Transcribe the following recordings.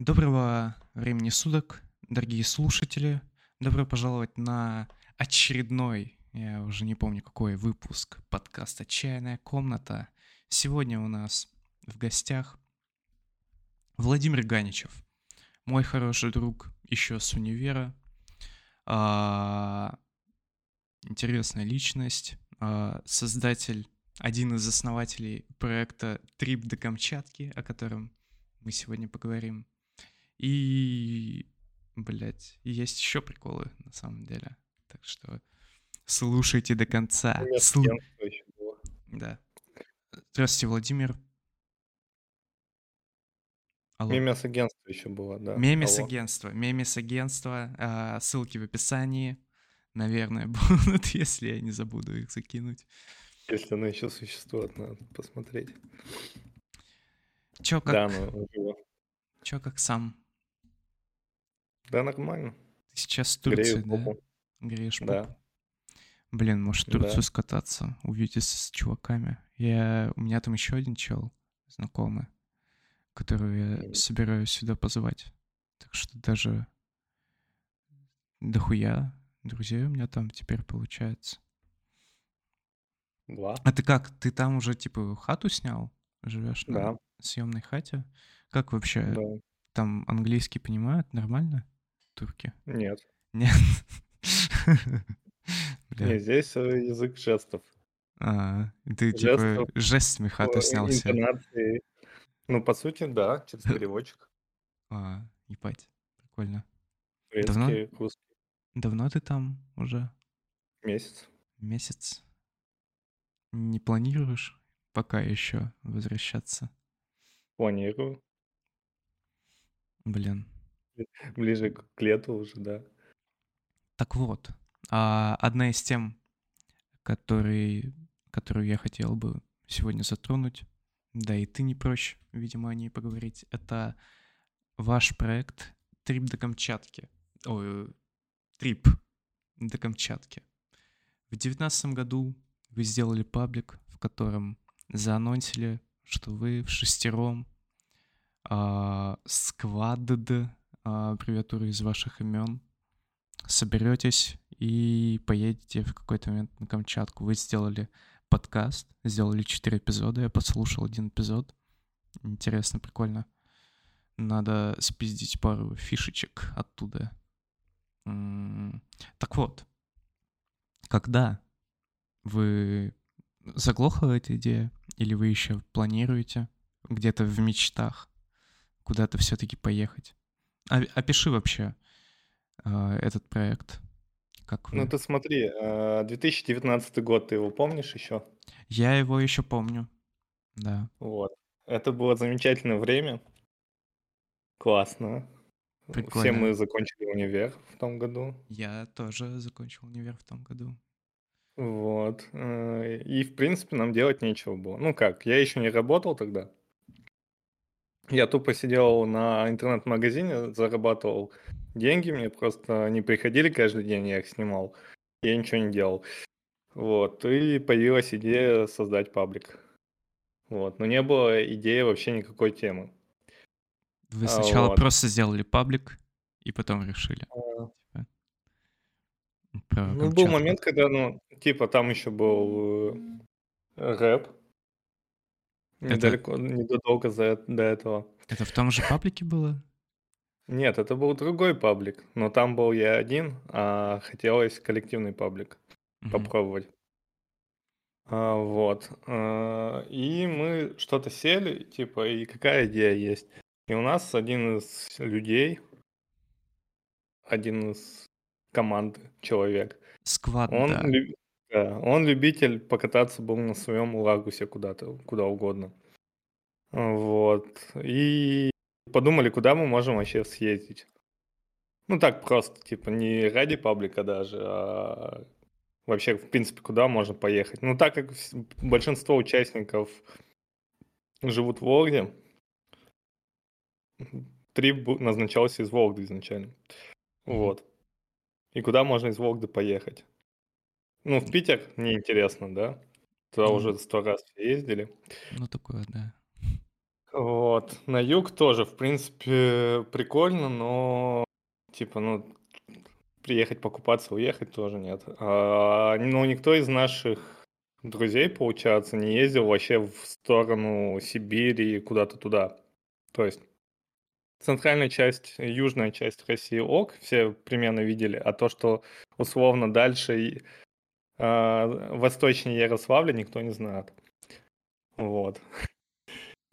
Доброго времени суток, дорогие слушатели. Добро пожаловать на очередной, я уже не помню какой выпуск, подкаст «Отчаянная комната». Сегодня у нас в гостях Владимир Ганичев, мой хороший друг еще с универа, а, интересная личность, а, создатель, один из основателей проекта «Трип до Камчатки», о котором мы сегодня поговорим. И, блядь, есть еще приколы на самом деле. Так что слушайте до конца. Слу... Да. Здравствуйте, Владимир. Алло. Мемес агентство еще было, да. Мемес агентство. Мемес агентство. А, ссылки в описании. Наверное, будут, если я не забуду их закинуть. Если оно еще существует, надо посмотреть. Чё, как... Да, ну, Чё, как сам? Да, нормально. Ты сейчас в Турции, Грею да? попу. Греешь попу? Да. Блин, может в Турцию да. скататься, увидеться с чуваками. Я... У меня там еще один чел знакомый, которого я собираюсь сюда позвать. Так что даже дохуя друзей у меня там теперь получается. Два. А ты как? Ты там уже типа хату снял? Живешь да. на съемной хате? Как вообще? Да. Там английский понимают нормально? Турки? Нет. Нет. Не, здесь э, язык жестов. А, ты типа жестами хату снял себе. Ну, по сути, да, через переводчик. А, ебать, прикольно. Давно? Давно ты там уже? Месяц. Месяц. Не планируешь пока еще возвращаться? Планирую. Блин. Ближе к лету уже, да. Так вот, а, одна из тем, который, которую я хотел бы сегодня затронуть, да и ты не прочь, видимо, о ней поговорить, это ваш проект «Трип до Камчатки». Ой, «Трип до Камчатки». В девятнадцатом году вы сделали паблик, в котором заанонсили, что вы в шестером а, сквадд, а, аббревиатура из ваших имен, соберетесь и поедете в какой-то момент на Камчатку. Вы сделали подкаст, сделали четыре эпизода, я послушал один эпизод. Интересно, прикольно. Надо спиздить пару фишечек оттуда. Так вот, когда вы заглохла эта идея, или вы еще планируете где-то в мечтах куда-то все-таки поехать? Опиши вообще э, этот проект. Как вы... Ну ты смотри, 2019 а, год, ты его помнишь еще? Я его еще помню, да. Вот. Это было замечательное время. Классно. Прикольно. Все мы закончили универ в том году. Я тоже закончил универ в том году. Вот. Э, и, в принципе, нам делать нечего было. Ну как, я еще не работал тогда. Я тупо сидел на интернет-магазине, зарабатывал деньги, мне просто не приходили каждый день, я их снимал. Я ничего не делал. Вот. И появилась идея создать паблик. Вот. Но не было идеи вообще никакой темы. Вы сначала вот. просто сделали паблик, и потом решили. А... Типа, ну, был момент, когда, ну, типа, там еще был э, рэп. Это... Недалеко, недолго за, до этого. Это в том же паблике было? Нет, это был другой паблик, но там был я один, а хотелось коллективный паблик угу. попробовать. А, вот. А, и мы что-то сели, типа, и какая идея есть. И у нас один из людей, один из команды человек. Сквад, он, да. Люб... да. Он любитель покататься был на своем лагусе куда-то, куда угодно. Вот. И подумали, куда мы можем вообще съездить. Ну так просто, типа не ради паблика даже, а вообще, в принципе, куда можно поехать. Ну так как большинство участников живут в Вологде, трип назначался из Вологды изначально. Вот. И куда можно из Вологды поехать? Ну, в Питер неинтересно, да? Туда ну, уже сто раз ездили. Ну, такое, да. Вот. На юг тоже, в принципе, прикольно, но типа, ну, приехать покупаться, уехать тоже нет. А, ну, никто из наших друзей, получается, не ездил вообще в сторону Сибири, куда-то туда. То есть центральная часть, южная часть России ок, все примерно видели, а то, что условно дальше э, восточнее Ярославля, никто не знает. Вот.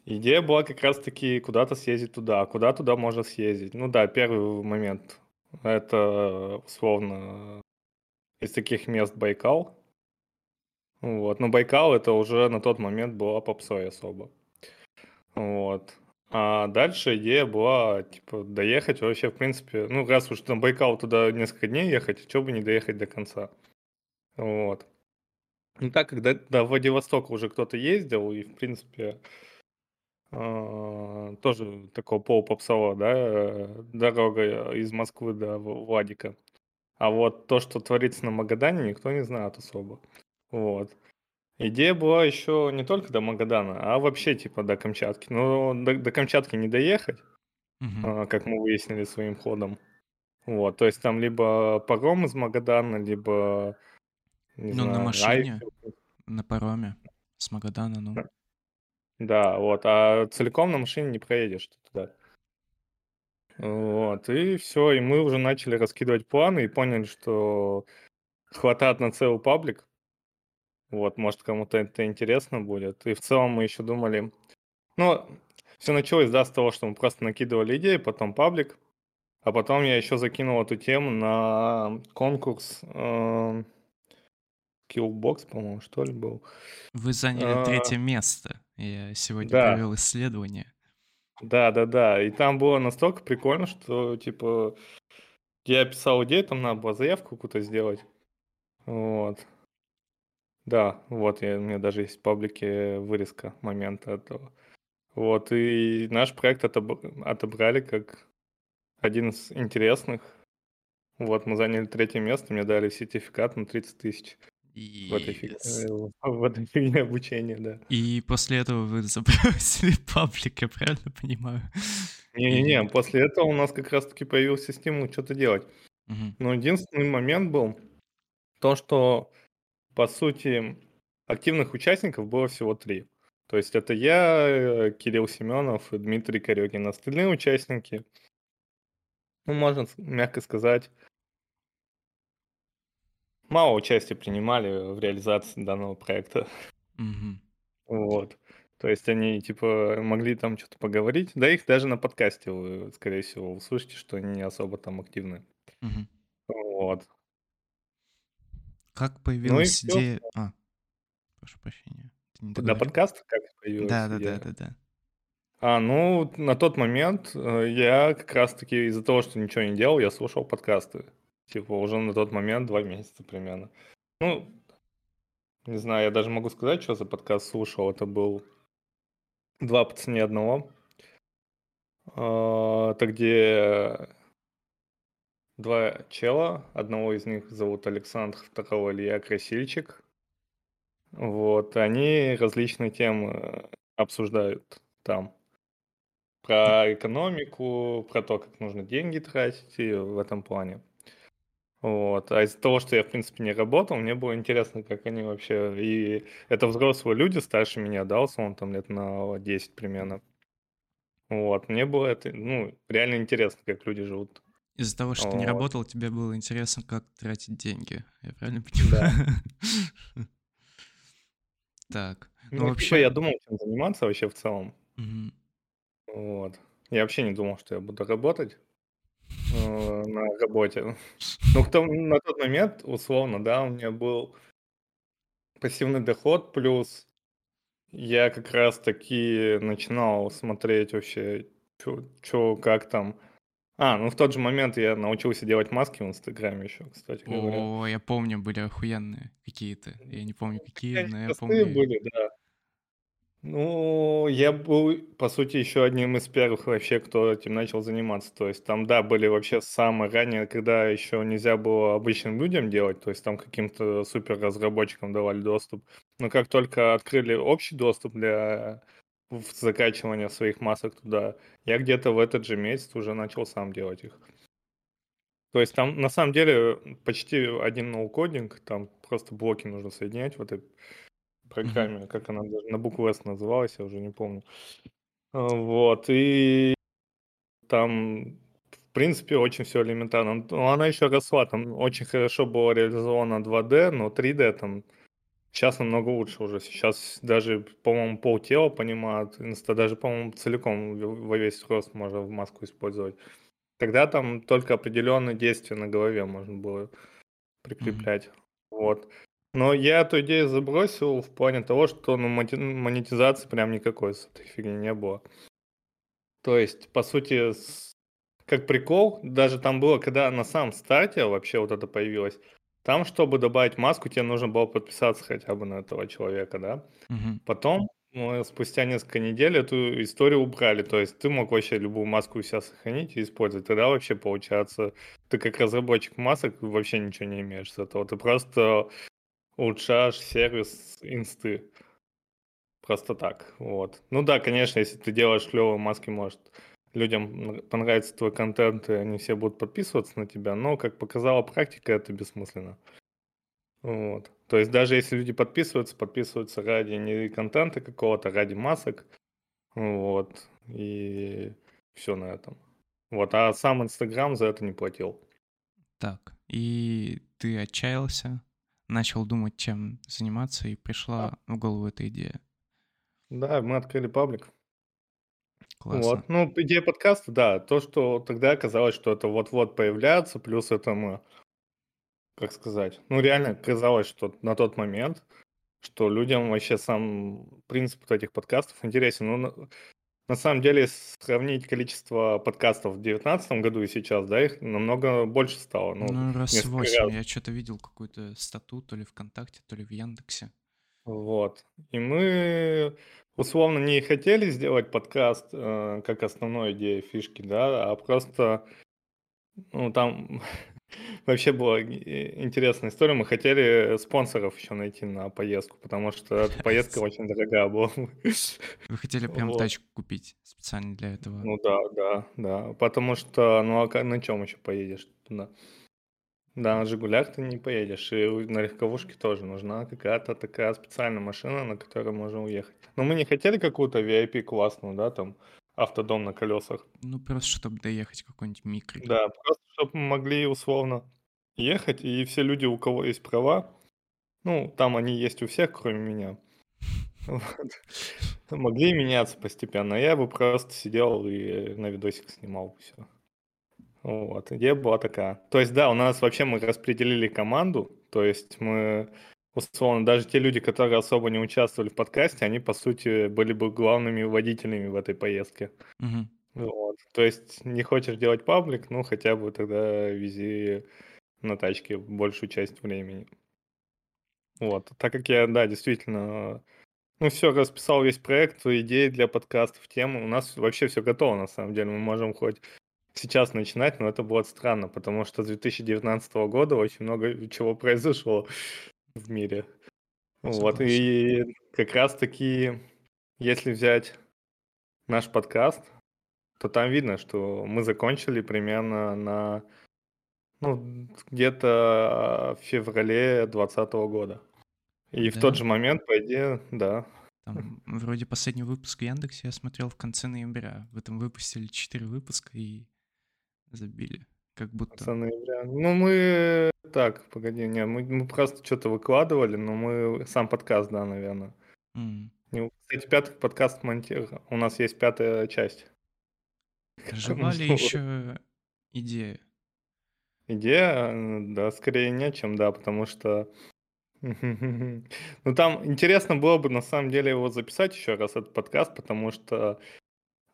Идея была как раз-таки куда-то съездить туда. А куда туда можно съездить? Ну да, первый момент. Это условно из таких мест Байкал. Вот. Но Байкал это уже на тот момент была попсой особо. Вот. А дальше идея была, типа, доехать вообще, в принципе, ну, раз уж на Байкал туда несколько дней ехать, что бы не доехать до конца. Вот. Ну, так как до, Владивостока уже кто-то ездил, и, в принципе, э, тоже такого полупопсового, да, дорога из Москвы до Владика. А вот то, что творится на Магадане, никто не знает особо. Вот. Идея была еще не только до Магадана, а вообще типа до Камчатки. Но до, до Камчатки не доехать, а, как мы выяснили своим ходом. Вот, то есть там либо паром из Магадана, либо, не Ну, на знаю, машине, Айфел. на пароме с Магадана, ну. Да, вот, а целиком на машине не проедешь туда. Вот, и все, и мы уже начали раскидывать планы и поняли, что хватает на целый паблик. Вот, может, кому-то это интересно будет. И в целом мы еще думали... Ну, все началось, да, с того, что мы просто накидывали идеи, потом паблик, а потом я еще закинул эту тему на конкурс э, Killbox, по-моему, что ли, был. Вы заняли А, третье место. Я сегодня Да, провел исследование. да, да, да. И там было настолько прикольно, что, типа, я писал идею, там надо было заявку какую-то сделать. Вот. Да, вот, я, у меня даже есть в паблике вырезка момента этого. Вот, и наш проект отобр- отобрали как один из интересных. Вот, мы заняли третье место, мне дали сертификат на 30 тысяч в этой, фиг... Yes. э, в этой фигне обучения, да. И после этого вы забросили паблик, я правильно понимаю? Не-не-не, после этого у нас как раз-таки появился стимул что-то делать. Мгм. Но единственный момент был то, что, по сути, активных участников было всего три. То есть это я, э, Кирилл Семенов и Дмитрий Корёкин. Остальные участники, ну, можно мягко сказать, мало участия принимали в реализации данного проекта. Мгм. Вот. То есть они, типа, могли там что-то поговорить. Да их даже на подкасте вы, скорее всего, услышите, что они не особо там активны. Мгм. Вот. Как Ну появилась все. идея... А, прошу прощения. Договорил? подкаста как появилась Да, да, да, идея? да, да. А, ну, на тот момент э, я как раз-таки из-за того, что ничего не делал, я слушал подкасты. Типа уже на тот момент два месяца примерно. Ну, не знаю, я даже могу сказать, что за подкаст слушал. Это был «Два по цене одного». А, Это где два чела. Одного из них зовут Александр, второго Илья Красильчик. Вот, они различные темы обсуждают там. Про экономику, про то, как нужно деньги тратить и в этом плане. Вот. А из-за того, что я, в принципе, не работал, мне было интересно, как они вообще... И это взрослые люди, старше меня, да, условно, там лет на 10 примерно. Вот. Мне было это, ну, реально интересно, как люди живут. Из-за того, что ты не Вот. работал, тебе было интересно, как тратить деньги. Я правильно Да. понимаю? Так. Ну, Ну, вообще... я думал, чем заниматься вообще в целом. Вот. Я вообще не думал, что я буду работать на работе. Ну, том- на тот момент, условно, да, у меня был пассивный доход, плюс я как раз-таки начинал смотреть вообще, что, как там. А, ну в тот же момент я научился делать маски в Инстаграме еще, кстати говоря. О, я помню, были охуенные какие-то. Я не помню, какие, Они но я помню... были, да. Ну, я был, по сути, еще одним из первых вообще, кто этим начал заниматься. То есть там, да, были вообще самые ранние, когда еще нельзя было обычным людям делать, то есть там каким-то супер разработчикам давали доступ. Но как только открыли общий доступ для в закачивание своих масок туда. Я где-то в этот же месяц уже начал сам делать их. То есть там на самом деле почти один ноу-кодинг, там просто блоки нужно соединять в этой программе, как она даже на букву S называлась, я уже не помню. А, вот, и там, в принципе, очень все элементарно. Но она еще росла, там очень хорошо было реализовано 2D, но 3D там сейчас намного лучше уже. Сейчас даже, по-моему, полтела понимают, инста даже, по-моему, целиком во весь рост можно в маску использовать. Тогда там только определенные действия на голове можно было прикреплять. Mm-hmm. Вот. Но я эту идею забросил в плане того, что ну, монетизации прям никакой с этой фигни не было. То есть, по сути, как прикол, даже там было, когда на самом старте вообще вот это появилось, там, чтобы добавить маску, тебе нужно было подписаться хотя бы на этого человека, да? Угу. Потом, ну, спустя несколько недель эту историю убрали. То есть ты мог вообще любую маску у себя сохранить и использовать. Тогда вообще, получается, ты как разработчик масок вообще ничего не имеешь с этого. Ты просто улучшаешь сервис инсты. Просто так, вот. Ну да, конечно, если ты делаешь клевые маски, может, людям понравится твой контент, и они все будут подписываться на тебя, но, как показала практика, это бессмысленно. Вот. То есть даже если люди подписываются, подписываются ради не контента какого-то, ради масок. Вот. И все на этом. Вот. А сам Инстаграм за это не платил. Так. И ты отчаялся, начал думать, чем заниматься, и пришла в голову эта идея. Да, мы открыли паблик. Классно. Вот. Ну, идея подкаста, да, то, что тогда казалось, что это вот-вот появляется, плюс это мы, как сказать, ну, реально казалось, что на тот момент, что людям вообще сам принцип вот этих подкастов интересен. Ну, на, самом деле, сравнить количество подкастов в 2019 году и сейчас, да, их намного больше стало. Ну, ну раз восемь. Я что-то видел какую-то стату, то ли ВКонтакте, то ли в Яндексе. Вот. И мы условно не хотели сделать подкаст э, как основной идеей фишки, да, а просто, ну, там вообще была интересная история. Мы хотели спонсоров еще найти на поездку, потому что эта поездка очень дорогая была. Вы хотели прям вот. тачку купить специально для этого? Ну да, да, да. Потому что, ну а на чем еще поедешь туда? Да, на «Жигулях» ты не поедешь, и на легковушке тоже нужна какая-то такая специальная машина, на которой можно уехать. Но мы не хотели какую-то VIP классную, да, там, автодом на колесах. Ну, просто чтобы доехать какой-нибудь микро. Да, просто чтобы мы могли условно ехать, и все люди, у кого есть права, ну, там они есть у всех, кроме меня, могли меняться постепенно. Я бы просто сидел и на видосик снимал все. Вот, идея была такая. То есть, да, у нас вообще мы распределили команду, то есть мы, условно, даже те люди, которые особо не участвовали в подкасте, они, по сути, были бы главными водителями в этой поездке. Угу. Вот. То есть, не хочешь делать паблик, ну, хотя бы тогда вези на тачке большую часть времени. Вот. Так как я, да, действительно, ну, все, расписал весь проект, идеи для подкастов, темы, у нас вообще все готово, на самом деле. Мы можем хоть сейчас начинать, но это будет странно, потому что с 2019 года очень много чего произошло в мире. Вот, и как раз таки, если взять наш подкаст, то там видно, что мы закончили примерно на, ну, где-то в феврале 2020 года. И да? в тот же момент, по идее, да. Там вроде последний выпуск Яндекс я смотрел в конце ноября. В этом выпустили 4 выпуска, и забили. Как будто... Пацаны, бля. Ну, мы... Так, погоди, не, мы, мы просто что-то выкладывали, но мы... Сам подкаст, да, наверное. Mm. Кстати, пятый подкаст монтир. У нас есть пятая часть. Жива ли еще идея? Идея? Да, скорее не чем, да, потому что... Ну, там интересно было бы, на самом деле, его записать еще раз, этот подкаст, потому что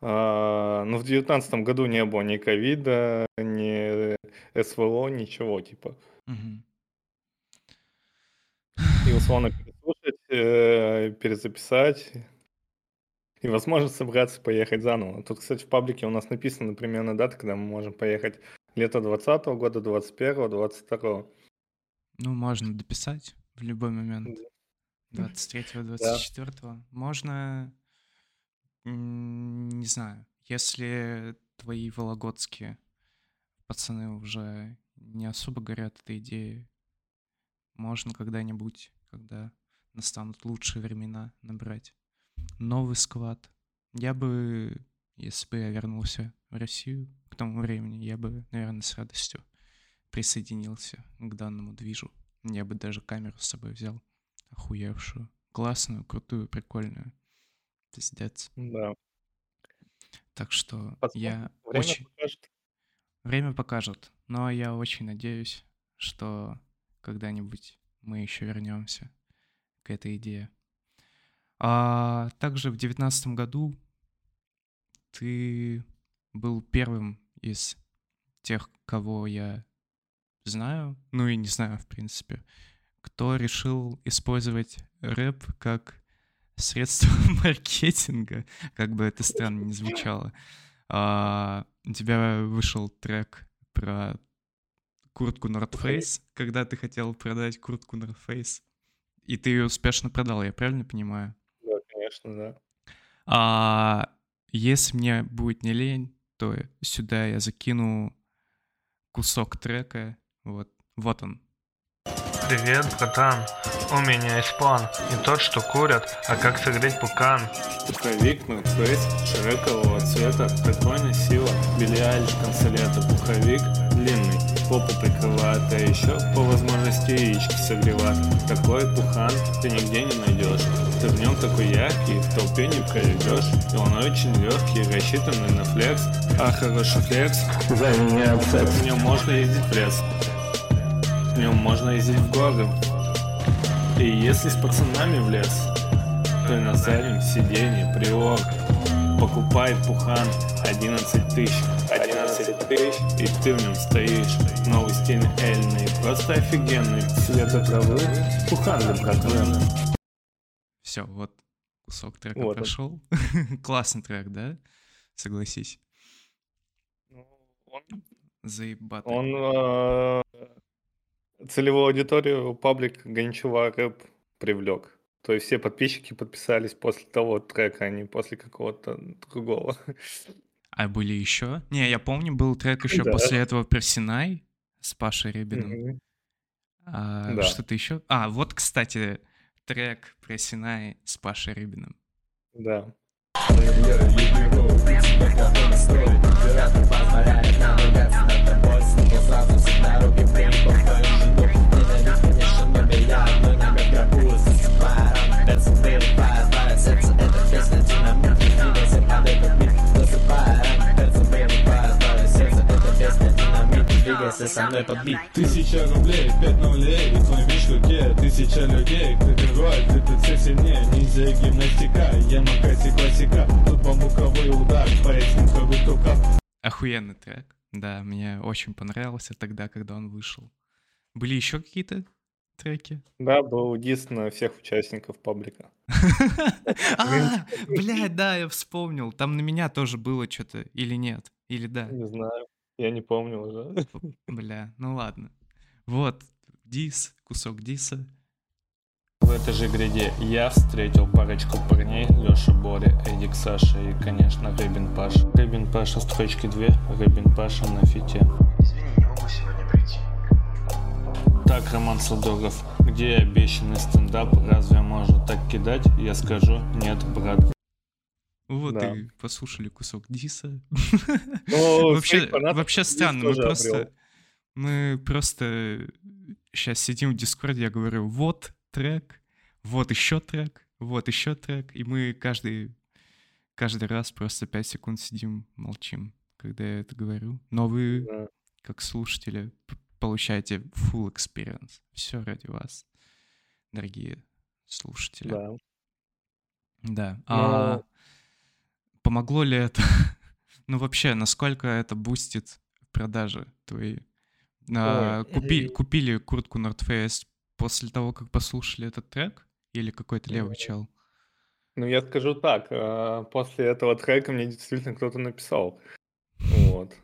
а, ну, в девятнадцатом году не было ни ковида, ни СВО, ничего, типа. Угу. И условно переслушать, э, перезаписать, и, возможно, собраться поехать заново. Тут, кстати, в паблике у нас написано примерно дата, когда мы можем поехать. Лето 20 года, 21 22 Ну, можно дописать в любой момент. 23-24. Да. Можно не знаю, если твои вологодские пацаны уже не особо горят этой идеей, можно когда-нибудь, когда настанут лучшие времена, набрать новый склад. Я бы, если бы я вернулся в Россию к тому времени, я бы, наверное, с радостью присоединился к данному движу. Я бы даже камеру с собой взял, охуевшую, классную, крутую, прикольную. Пиздец. Да. Так что Посмотрим. я Время очень... покажет. Время покажет, но я очень надеюсь, что когда-нибудь мы еще вернемся к этой идее. А также в девятнадцатом году ты был первым из тех, кого я знаю, ну и не знаю, в принципе, кто решил использовать рэп как средство маркетинга, как бы это странно не звучало. А, у тебя вышел трек про куртку North Face, когда ты хотел продать куртку North Face, и ты ее успешно продал, я правильно понимаю? Конечно, да. А если мне будет не лень, то сюда я закину кусок трека. Вот, вот он. Привет, братан. У меня есть план. Не тот, что курят, а как согреть пукан. Пуховик North Face широкового цвета, такой сила, Билли Айлиш консолета, пуховик длинный, попу прикрывает, а еще по возможности яички согревает. Такой пухан ты нигде не найдешь. Ты в нем такой яркий, в толпе не проведешь. И он очень легкий, рассчитанный на флекс. А хороший флекс, За меня секс. в нем можно ездить в лес. В нем можно ездить в горы. И если с пацанами в лес, то и на заднем сиденье приор. Покупай пухан 11 тысяч, 11 тысяч, и ты в нем стоишь. Новый стиль эльный, просто офигенный. Цвета травы, пухан для. Все, вот кусок трека Вот прошел. Классный трек, да? Согласись. Он, Заебатый. он э, целевую аудиторию паблик Гончева рэп привлек. То есть все подписчики подписались после того трека, а не после какого-то другого. А были еще? Не, я помню, был трек еще Да. после этого Персинай с Пашей Рябиным. Мгм. А, Да. Что-то еще? А, вот, кстати, трек Персинай с Пашей Рябиным. Да. Двигайся со мной под бит Тысяча рублей, пять нулей, и твой меч в руке Тысяча людей, ты герой, ты тут все сильнее Ниндзя и гимнастика, ямакаси классика Тут бамбуковый удар, поясника витука Охуенный трек. Да, мне очень понравился тогда, когда он вышел. Были еще какие-то треки? Да, был дис на всех участников паблика. А, блядь, да, я вспомнил. Там на меня тоже было что-то, или нет? Или да? Не знаю, я не помню уже. Бля, ну ладно. Вот, дис, кусок диса. В этой же гряде я встретил парочку парней Леша Боря, Эдик Саша и, конечно, Рыбин Паша. Рыбин Паша строчки две, Рыбин Паша на фите. Извини, не могу сегодня прийти. Так, Роман Садогов, где обещанный стендап? Разве можно так кидать? Я скажу, нет, брат. Вот Да. и послушали кусок диса. Вообще, вообще странно, мы просто... обрел. Мы просто сейчас сидим в Дискорде, я говорю, вот трек, вот еще трек, вот еще трек, и мы каждый, каждый раз просто 5 секунд сидим, молчим, когда я это говорю. Но вы, Да. как слушатели, получаете full experience. Все ради вас, дорогие слушатели. Да. Да. Но- А помогло ли это? ну, вообще, насколько это бустит продажи твои? А, Ой, купи- купили куртку North Face после того, как послушали этот трек? Или какой-то левый чел? Ну, я скажу так, а, после этого трека мне действительно кто-то написал. Вот.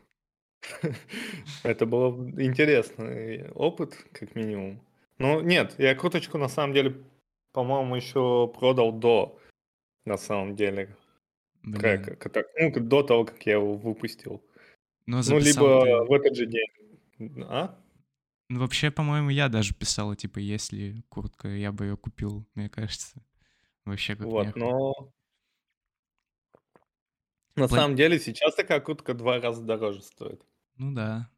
Это был интересный опыт, как минимум. Ну, нет, я круточку на самом деле, по-моему, еще продал до, на самом деле. Блин. трека, ката- ну, до того, как я его выпустил. Но Ну, записал либо ты... в этот же день. А? Ну, вообще, по-моему, я даже писал, типа, если куртка, я бы ее купил, мне кажется. Вообще как Вот, но... На План- самом деле сейчас такая куртка два раза дороже стоит. Ну да.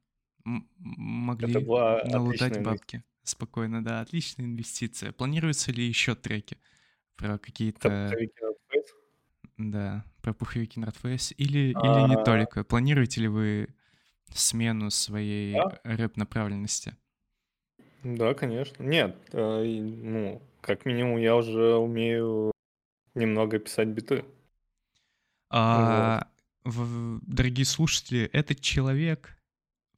М- Могли налутать бабки. Спокойно, да. Отличная инвестиция. Планируются ли еще треки про какие-то... Face. Да, про пуховики Nordface или, или не А. только. Планируете ли вы смену своей Да. рэп-направленности? Да, конечно. Нет, э, ну, как минимум я уже умею немного писать биты. А, в- дорогие слушатели, этот человек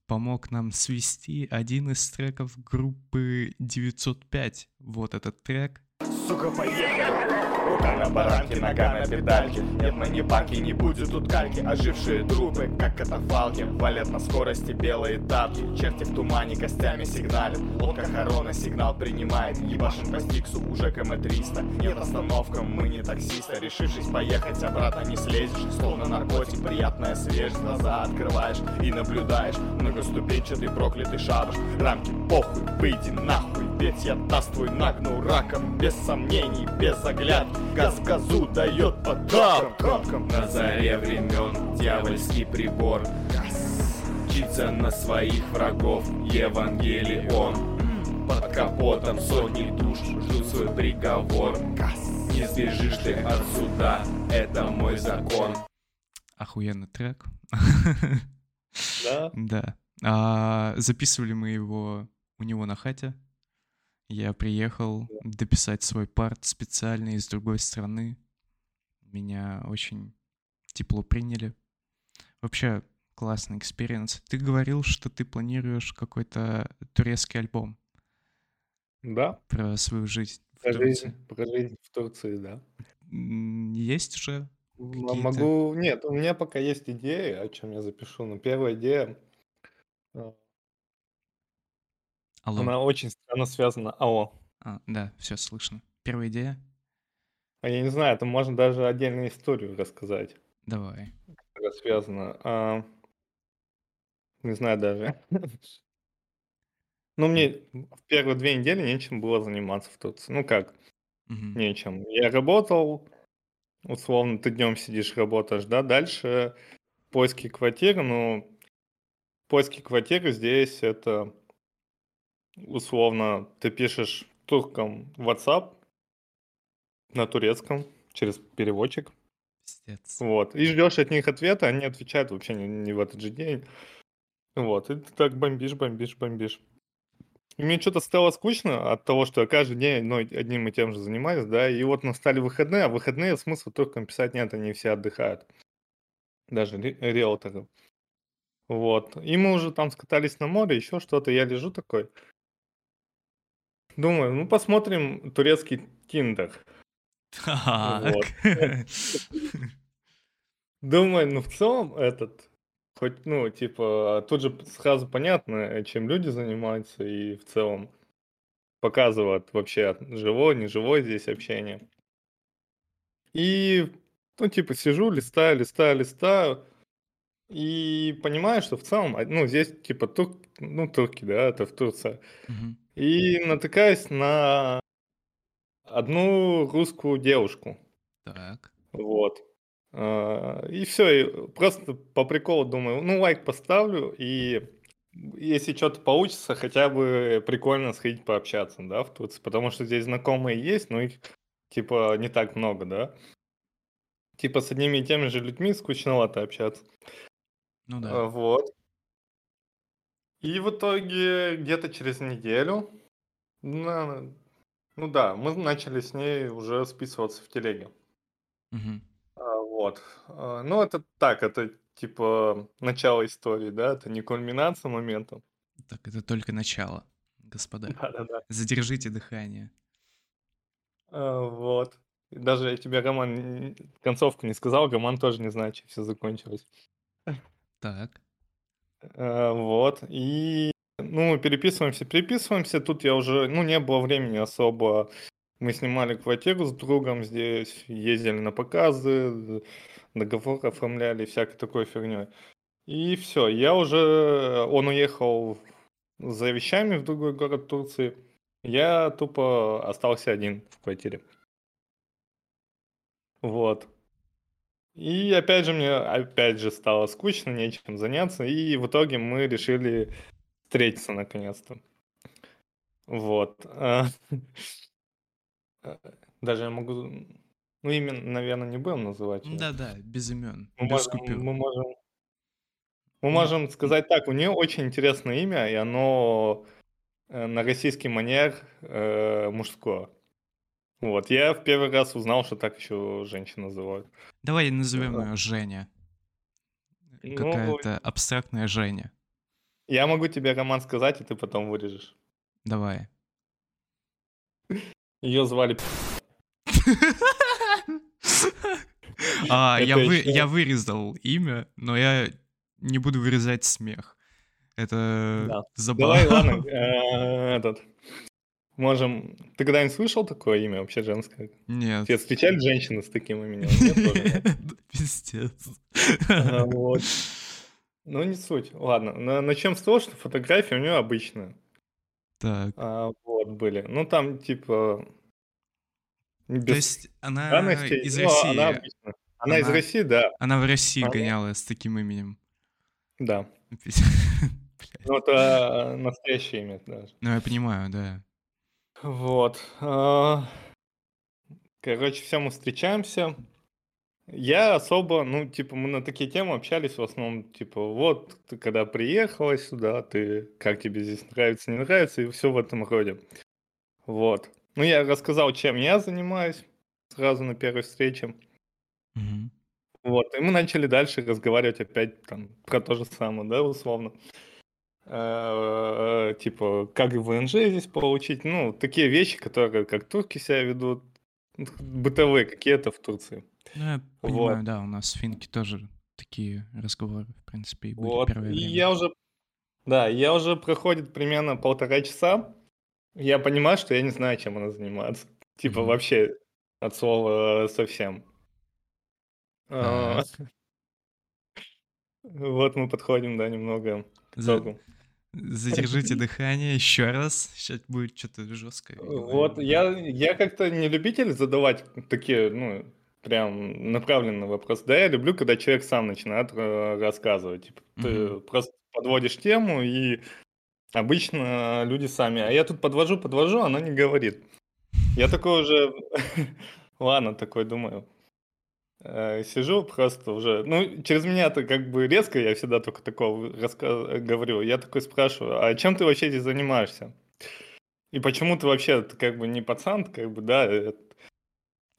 помог нам свести один из треков группы 905. Вот этот трек. Сука, поехали! Рука на баранке, нога на педальке. Нет, мы не банки, не будет тут кальки. Ожившие трупы, как катафалки Валят на скорости белые тапки. Черти в тумане костями сигналят. Лодка Харона сигнал принимает. Ебашим по стиксу уже КМ-300 Нет остановкам, мы не таксисты. Решившись поехать, обратно не слезешь. Словно наркотик, приятная свежесть. Глаза открываешь и наблюдаешь. Многоступенчатый проклятый шабаш. Рамки похуй, выйди нахуй Ведь я даст твой нагну раком Без сомнений, без оглядки Газ газу дает по тапкам На заре времен дьявольский прибор. Мчится на своих врагов Евангелион. Под капотом сотни душ ждут свой приговор. Не сбежишь ты от суда, это мой закон. Охуенный трек. Да? Да. А, записывали мы его у него на хате. Я приехал дописать свой part специально из другой страны. Меня очень тепло приняли. Вообще классный experience. Ты говорил, что ты планируешь какой-то турецкий альбом Да, про свою жизнь про жизнь, про жизнь в Турции, да. Есть уже? Какие-то- Могу... Нет, у меня пока есть идеи, о чем я запишу. Но первая идея, э, Алло. она очень странно связана. Алло. А, да, все слышно. Первая идея? А я не знаю, это можно даже отдельную историю рассказать, Давай. которая связана. А, Не знаю даже. Ну, мне в первые две недели нечем было заниматься в Турции. Ну как, Мгм. нечем. Я работал, условно, ты днем сидишь, работаешь, да, дальше поиски квартиры, ну, поиски квартиры здесь это, условно, ты пишешь туркам WhatsApp на турецком через переводчик, Пиздец. вот, и ждешь от них ответа, они отвечают вообще не, не в этот же день, вот, и ты так бомбишь, бомбишь, бомбишь. И мне что-то стало скучно от того, что я каждый день ну, одним и тем же занимаюсь, да, и вот настали выходные, а выходные смысла туркам писать нет, они все отдыхают, даже ри- риэлторы. Вот, и мы уже там скатались на море, еще что-то, я лежу такой, думаю, ну посмотрим турецкий Тиндер. Так. Думаю, ну в целом этот, хоть, ну, типа, тут же сразу понятно, чем люди занимаются, и в целом показывают вообще, живое, не живое здесь общение. И, ну, типа, сижу, листаю, листаю, листаю, и понимаю, что в целом, ну, здесь, типа, тур, ну, турки, да, это в Турции. Мгм. И натыкаюсь на одну русскую девушку. Так. Вот. А, И все, просто по приколу думаю, ну, лайк поставлю, и если что-то получится, хотя бы прикольно сходить пообщаться, да, в Турции, потому что здесь знакомые есть, но их, типа, не так много, да. Типа, с одними и теми же людьми скучновато общаться. Ну А, да. Вот. И в итоге где-то через неделю, на- ну да, мы начали с ней уже списываться в телеге. Мгм. А, Вот. А, Ну, это так, это типа начало истории, да, это не кульминация момента. Так, это только начало, господа. Да-да-да. Задержите дыхание. А, Вот. И Даже я тебе, Роман, н- концовку не сказал, Роман тоже не знает, чем все закончилось. Так. А, Вот. И, ну, переписываемся, переписываемся. Тут я уже, ну, не было времени особо Мы снимали квартиру с другом здесь, ездили на показы, договор оформляли, всякой такой фигней. И все, я уже, он уехал за вещами в другой город Турции. Я тупо остался один в квартире. Вот. И опять же мне, опять же, стало скучно, нечем заняться, и в итоге мы решили встретиться наконец-то. Вот. А, даже я могу... Ну, именно, наверное, не будем называть. Да-да, без имен, Мы без можем, купюр. мы можем, мы Ну, можем сказать так, у нее очень интересное имя, и оно э, на российский манер э, мужское. Вот, я в первый раз узнал, что так еще женщин называют. Давай назовем Да. ее Женя. Ну, Какая-то абстрактная Женя. я могу тебе, Роман, сказать, и ты потом вырежешь. Давай. Ее звали... А, я, вы, я вырезал имя, но я не буду вырезать смех. Это Да. забавно. Давай, ладно, э, этот... Можем... Ты когда-нибудь слышал такое имя вообще женское? Нет. Тебе встречали женщины с таким именем? Нет? Пиздец. Вот. Ну, не суть. Ладно, на- начнем с того, что фотографии у нее обычные. Так, А, вот, были. Ну, там, типа... то Без есть она странностей, из России. Она, обычная. Она из Она- России, да. Она в России Она- гоняла с таким именем. Да. Ну, это настоящее имя даже. Ну, я понимаю, да. Вот. а, Короче, все мы встречаемся. Я особо, ну, типа, мы на такие темы общались в основном, типа, вот, ты когда приехала сюда, ты, как тебе здесь нравится, не нравится, и все в этом роде. Вот. Ну, я рассказал, чем я занимаюсь сразу на первой встрече. Мгм. Вот, и мы начали дальше разговаривать опять там про то же самое, да, условно. Э, Типа, как ВНЖ здесь получить, ну, такие вещи, которые как турки себя ведут, бытовые какие-то в Турции. Ну, я Вот. понимаю, да, у нас в Финке тоже такие разговоры, в принципе, и были Вот, первое и время. я уже, да, я уже проходит примерно полтора часа, я понимаю, что я не знаю, чем она занимается. Типа, Мгм. вообще, от слова совсем. А, Вот мы подходим, да, немного к За- итогу. Задержите дыхание еще раз. Сейчас будет что-то жесткое. Вот, я, я как-то не любитель задавать такие, ну, прям направленные вопросы. Да, я люблю, когда человек сам начинает э, рассказывать. Типа, ты Мгм. просто подводишь тему, и обычно люди сами. А я тут подвожу, подвожу, она не говорит. Я такой уже, ладно, такой думаю. Э, Сижу просто уже, ну, через меня-то как бы резко, я всегда только такого раска- говорю. Я такой спрашиваю, а чем ты вообще здесь занимаешься? И почему ты вообще ты как бы не пацан, как бы, да, э,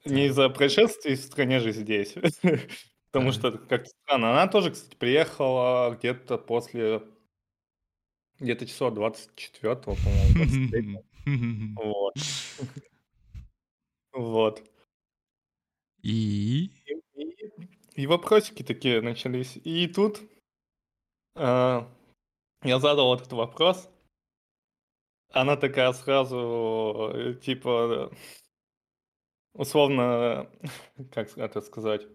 не из-за происшествий в стране же здесь. Потому что как-то странно. Она тоже, кстати, приехала где-то после, где-то числа 24 по-моему, 23 Вот. Вот. И... И, и- и вопросики такие начались. И тут а, я задал этот вопрос. Она такая сразу, э, типа, условно, как это сказать,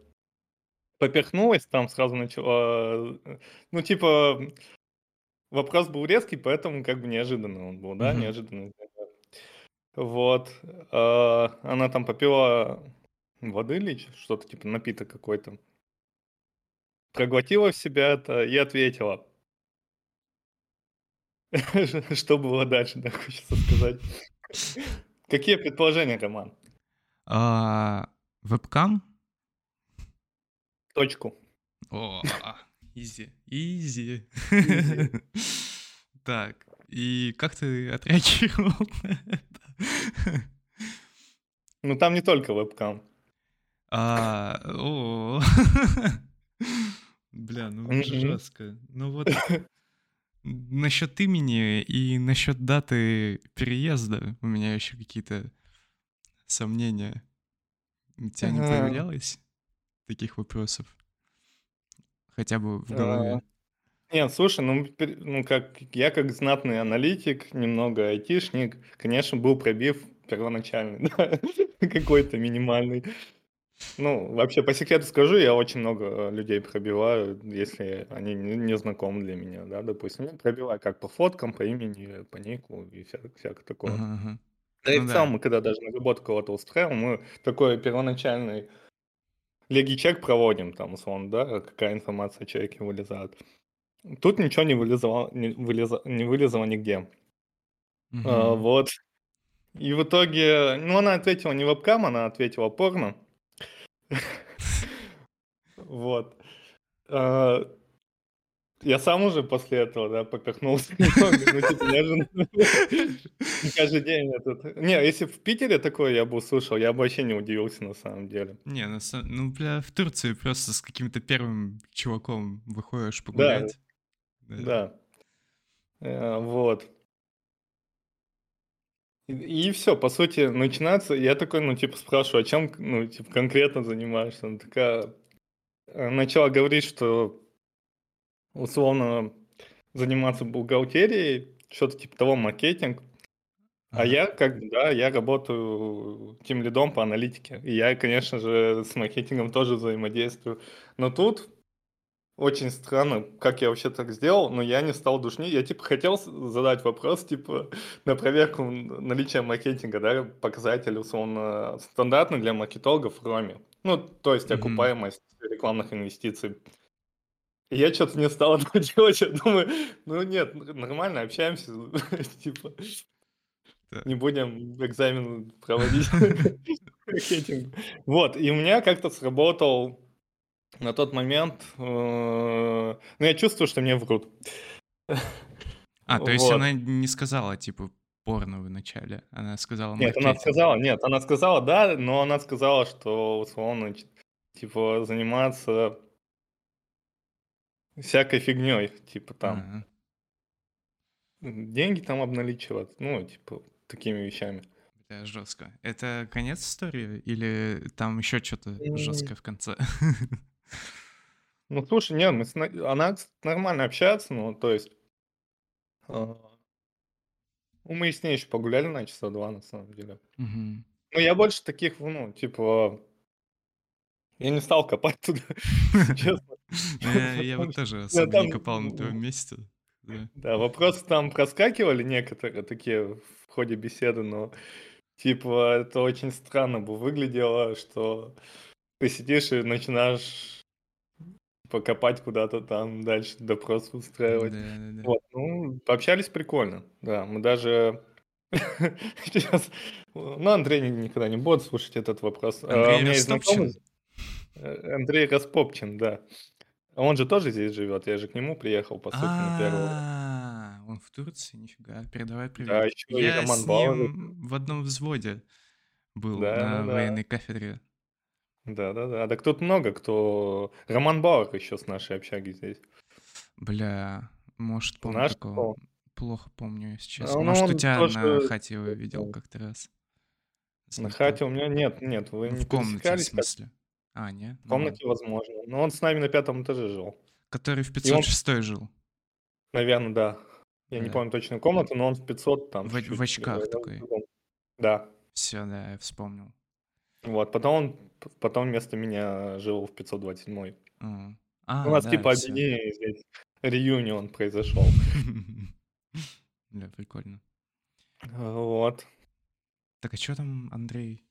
поперхнулась, там сразу начала, э, ну, типа, вопрос был резкий, поэтому как бы неожиданно он был, да, Мгм. неожиданно. Вот. а, Она там попила воды или что-то, типа напиток какой-то. Проглотила в себя это и ответила. Что было дальше, да, хочется сказать. Какие предположения, Роман? А, Вебкам? Точку. О, easy, easy. Easy. Так, и как ты отреагировал на это? Ну, там не только вебкам. А, о. Бля, ну жестко. Ну вот насчет имени и насчет даты переезда у меня еще какие-то сомнения. У тебя не появлялось таких вопросов? Хотя бы в А, голове. Нет, слушай, ну, ну как я как знатный аналитик, немного айтишник, конечно, был пробив первоначальный, да, какой-то минимальный. Ну, вообще, по секрету скажу, я очень много людей пробиваю, если они не, не знакомы для меня, да, допустим. Я пробиваю как по фоткам, по имени, по нику и вся, всякое такое. Ага, ага. Да и Ну в да. целом, мы когда даже на работу кого-то устраиваем, мы такой первоначальный леги-чек проводим, там, условно, да, какая информация о человеке вылезает. Тут ничего не вылезало, не, вылеза- не вылезало нигде. А, Мгм. вот. И в итоге, ну, она ответила не вебкам, она ответила порно. Вот. А, Я сам уже после этого, да, поперхнулся немного, ну, типа, я же каждый день этот... Не, если в Питере такое я бы услышал, я бы вообще не удивился на самом деле. Не, на ну, бля, в Турции просто с каким-то первым чуваком выходишь погулять. Да. Э, Вот. И, все, по сути, начинается, я такой, ну, типа, спрашиваю, а чем, ну, типа, конкретно занимаешься? Она такая, э, начала говорить, что, условно, заниматься бухгалтерией, что-то типа того, маркетинг. А Ага. я, как бы, да, я работаю тем лидом по аналитике. И я, конечно же, с маркетингом тоже взаимодействую. Но тут очень странно, как я вообще так сделал, но я не стал душнить. Я, типа, хотел задать вопрос, типа, на проверку наличия маркетинга, да, показатель, условно, стандартный для маркетологов в Роме. Ну, то есть окупаемость рекламных инвестиций. И я что-то не стал этого делать, я думаю, ну нет, нормально, общаемся, типа, не будем экзамен проводить. Вот, и у меня как-то сработал на тот момент, э, ну, я чувствую, что мне врут. А, то есть Вот. она не сказала, типа, порно в начале. Она сказала Нет, она маркетинг. сказала, нет, она сказала да, но она сказала, что условно, типа, заниматься всякой фигней, типа там, Ага. деньги там обналичивать, ну, типа, такими вещами. Бля, жестко. Это конец истории или там еще что-то жесткое в конце? Ну, слушай, нет, мы с на- она нормально общается, ну, то есть, а, ну, мы с ней еще погуляли на часа два, на самом деле. Ну, я больше таких, ну, типа, я не стал копать туда, честно. Я я вот тоже ну, особо не копал на твоем м, месте. Да. Да, вопросы там проскакивали некоторые такие в ходе беседы, но, типа, это очень странно бы выглядело, что ты сидишь и начинаешь типа, копать куда-то там дальше, допрос устраивать. Да-да-да. Вот, ну, пообщались прикольно, да, мы даже сейчас, ну, Андрей ни- никогда не будет слушать этот вопрос. А, Андрей Растопчин? э, Андрей Распопчин, да. Он же тоже здесь живет, я же к нему приехал, по сути, на первого. А, он в Турции, нифига. Передавай Да, привет. еще и Я Роман с ним в одном взводе был Да, на да, да. военной кафедре. Да, да, да. Так тут много кто. Роман Бауэр еще с нашей общаги здесь. Бля, может, помню Наш такого. школа. Плохо помню, если А, честно. ну, Может, у тебя на тоже хате его видел как-то раз. на Знаком. хате у меня нет, нет, вы Ну, не в комнате, в смысле. А, не? В Ну комнате возможно. Но он с нами на пятом этаже жил. Который в И он, 506 жил. наверное, да. Я не Да. помню точную комнату, но он в 500 там В, в очках такой. Да. Все, да, я вспомнил. Вот. Потом он потом вместо меня жил в 527. А, У А, нас да, типа все. объединение здесь. Реюнион произошел. Бля, прикольно. Вот. Так, а что там, Андрей?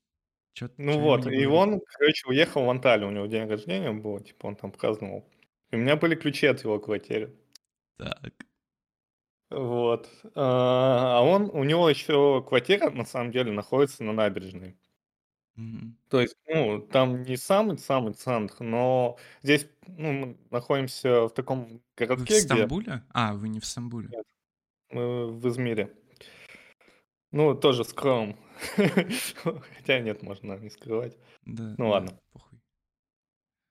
Чё, Ну чё вот, и он, короче, уехал в Анталию, у него день рождения был, типа он там праздновал. И у меня были ключи от его квартиры. Так. Вот. А а он, у него еще квартира, на самом деле, находится на набережной. Мгм. То есть, ну, там не самый-самый центр, но здесь, ну, мы находимся в таком Вы в городке, где Стамбуле? А, вы не в Стамбуле. Нет, мы в Измире. Ну, тоже скроем. Хотя нет, можно не скрывать. Да, Ну да, ладно. похуй.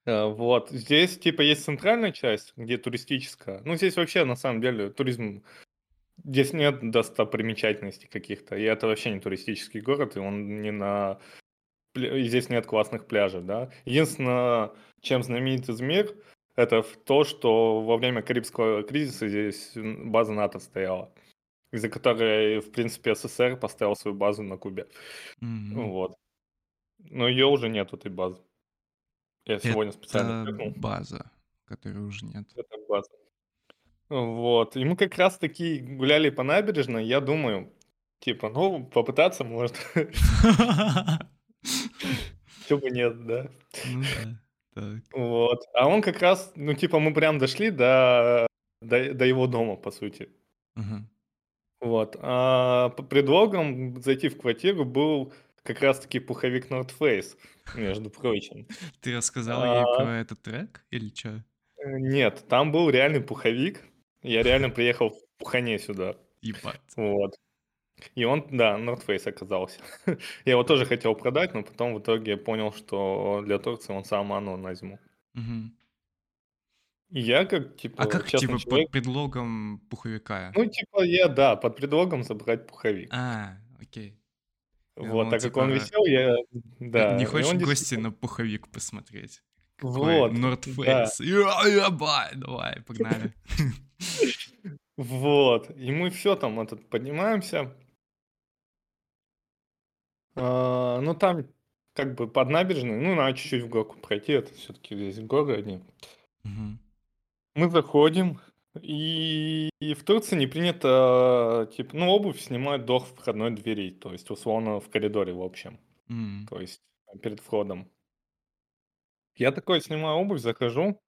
Э, Вот, здесь типа есть центральная часть, где туристическая. Ну, здесь вообще, на самом деле, туризм... Здесь нет достопримечательностей каких-то, и это вообще не туристический город, и он не на... и здесь нет классных пляжей, да. Единственное, чем знаменит Измир, это то, что во время Карибского кризиса здесь база НАТО стояла. из-за которой, в принципе, СССР поставил свою базу на Кубе. Мгм. Вот. Но ее уже нет, этой базы. Я сегодня специально Это чекнул. база, которой уже нет. Это база. Вот. И мы как раз таки гуляли по набережной, я думаю, типа, ну, попытаться может. Чего бы нет, да? Ну да. Так. Вот. А он как раз, ну, типа, мы прям дошли до, до, до его дома, по сути. Мгм. Вот. А по предлогом зайти в квартиру был как раз-таки пуховик North Face, между прочим. Ты рассказал ей А. про этот трек или чё? Э, Нет, там был реальный пуховик. Я реально приехал в пухане сюда. Ебать. Вот. И он, да, North Face оказался. Я его тоже хотел продать, но потом в итоге понял, что для Турции он сам оно на зиму. Мгм. И я как, типа, А как, типа, человек, под предлогом пуховика? ну, типа, я, да, под предлогом забрать пуховик. А, окей. Вот, думал, так как он типа, висел, я, да. Не хочешь в гости действительно- на пуховик посмотреть? Какой Вот, North да. Face. Я- Ебать, давай, погнали. Вот, и мы все там этот поднимаемся. А, ну, там как бы под набережной, ну, надо чуть-чуть в горку пройти, это все-таки здесь горы одни. Мгм. Мы заходим, и, и в Турции не принято, типа, ну, обувь снимать до входной двери, то есть, условно, в коридоре, в общем, М. то есть, перед входом. Я такой снимаю обувь, захожу,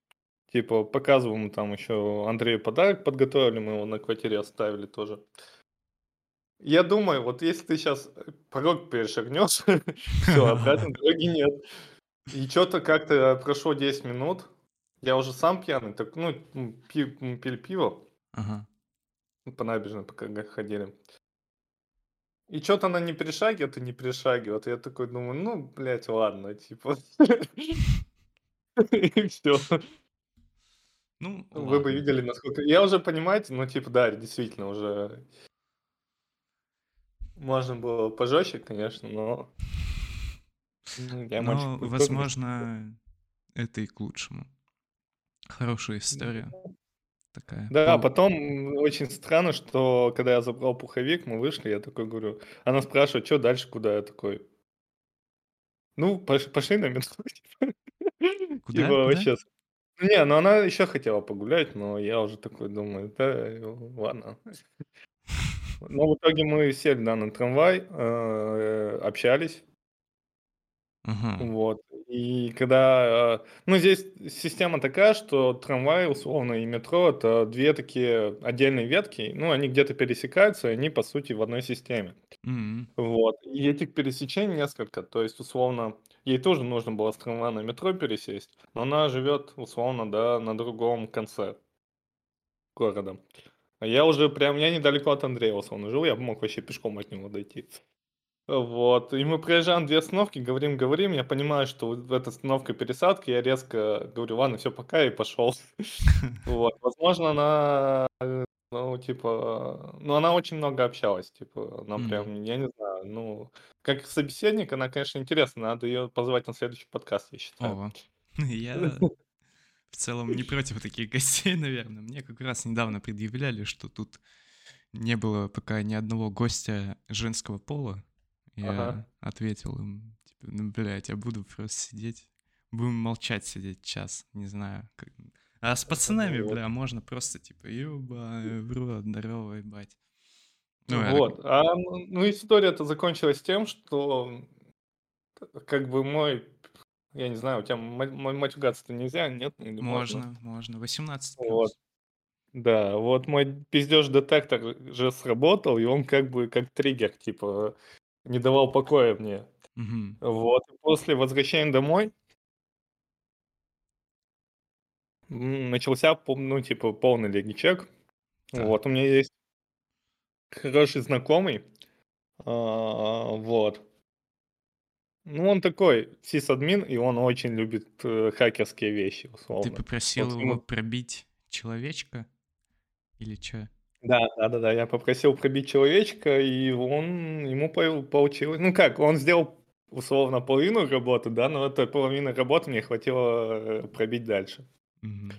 типа, показываю ему там еще Андрею подарок подготовили, мы его на квартире оставили тоже. Я думаю, вот если ты сейчас порог перешагнешь, все, обратной дороги нет. И что-то как-то прошло 10 минут, я уже сам пьяный, так, ну, пи- пили пиво Ага. по набережной, пока ходили. И что-то она не перешагивает и не перешагивает. Я такой думаю, ну, блядь, ладно, типа. И все. Ну, Вы бы видели, насколько... Я уже, понимаете, ну, типа, да, действительно, уже... Можно было пожестче, конечно, но... ну, Я Но, возможно, это и к лучшему. Хорошая история. Такая. Да, пол- потом очень странно, что когда я забрал пуховик, мы вышли, я такой говорю, она спрашивает, что дальше, куда, я такой, ну, пош- пошли на метро, Куда? Типа, вообще. Не, ну она еще хотела погулять, но я уже такой думаю, да, ладно. Но в итоге мы сели, да, на трамвай, э, общались, Ага. вот. И когда, э, ну, здесь система такая, что трамвай, условно, и метро — это две такие отдельные ветки, ну, они где-то пересекаются, и они, по сути, в одной системе. М. Вот. И этих пересечений несколько. То есть, условно, ей тоже нужно было с трамвая на метро пересесть, но она живет, условно, да, на другом конце города. А я уже прям, я недалеко от Андрея, условно, жил, я бы мог вообще пешком от него дойти. Вот. И мы проезжаем две остановки, говорим, говорим. Я понимаю, что вот в этой остановке пересадки. Я резко говорю, ладно, все, пока, и пошел. Вот. Возможно, она, ну, типа, ну, она очень много общалась, типа, она прям, я не знаю, ну, как собеседник, она, конечно, интересна, надо ее позвать на следующий подкаст, я считаю. Я в целом не против таких гостей, наверное. Мне как раз недавно предъявляли, что тут не было пока ни одного гостя женского пола. Я Ага. ответил им, типа, ну, блядь, я буду просто сидеть. Будем молчать сидеть час, не знаю. как- А с пацанами, вот. бля, можно просто, типа, ёба, в рот, здорово, ебать. Ну, я Вот. А, ну, ну, история-то закончилась тем, что как бы мой, я не знаю, у тебя ма- ма- матюгаться-то нельзя, нет? Или Можно, можно. 18 Вот. плюс. Да, вот мой пиздеж-детектор же сработал, и он как бы как триггер, типа, не давал покоя мне. Мгм. Вот. И после возвращения домой м, начался, ну, типа, полный легичек. Так. Вот, у меня есть хороший знакомый, а, вот. Ну, он такой сисадмин, и он очень любит э, хакерские вещи, Ты условно. попросил Вот его ему- пробить человечка? Или чё? Да, да, да, да. Я попросил пробить человечка, и он ему по- получилось. Ну как, он сделал условно половину работы, да, но этой половины работы мне хватило э, пробить дальше. Мгм.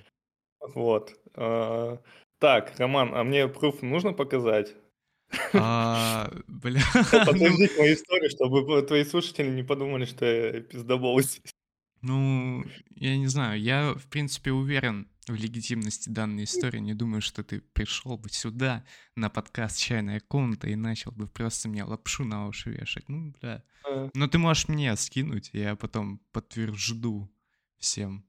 Вот. А, Так, Роман, а мне пруф нужно показать? А, бля, Ну, ну, мою историю, чтобы твои слушатели не подумали, что я пиздобол здесь. ну, я не знаю, я, в принципе, уверен в легитимности данной истории. Не думаю, что ты пришел бы сюда на подкаст «Чайная комната» и начал бы просто мне лапшу на уши вешать. Ну, бля. А, Но ты можешь мне скинуть, я потом подтвержду всем.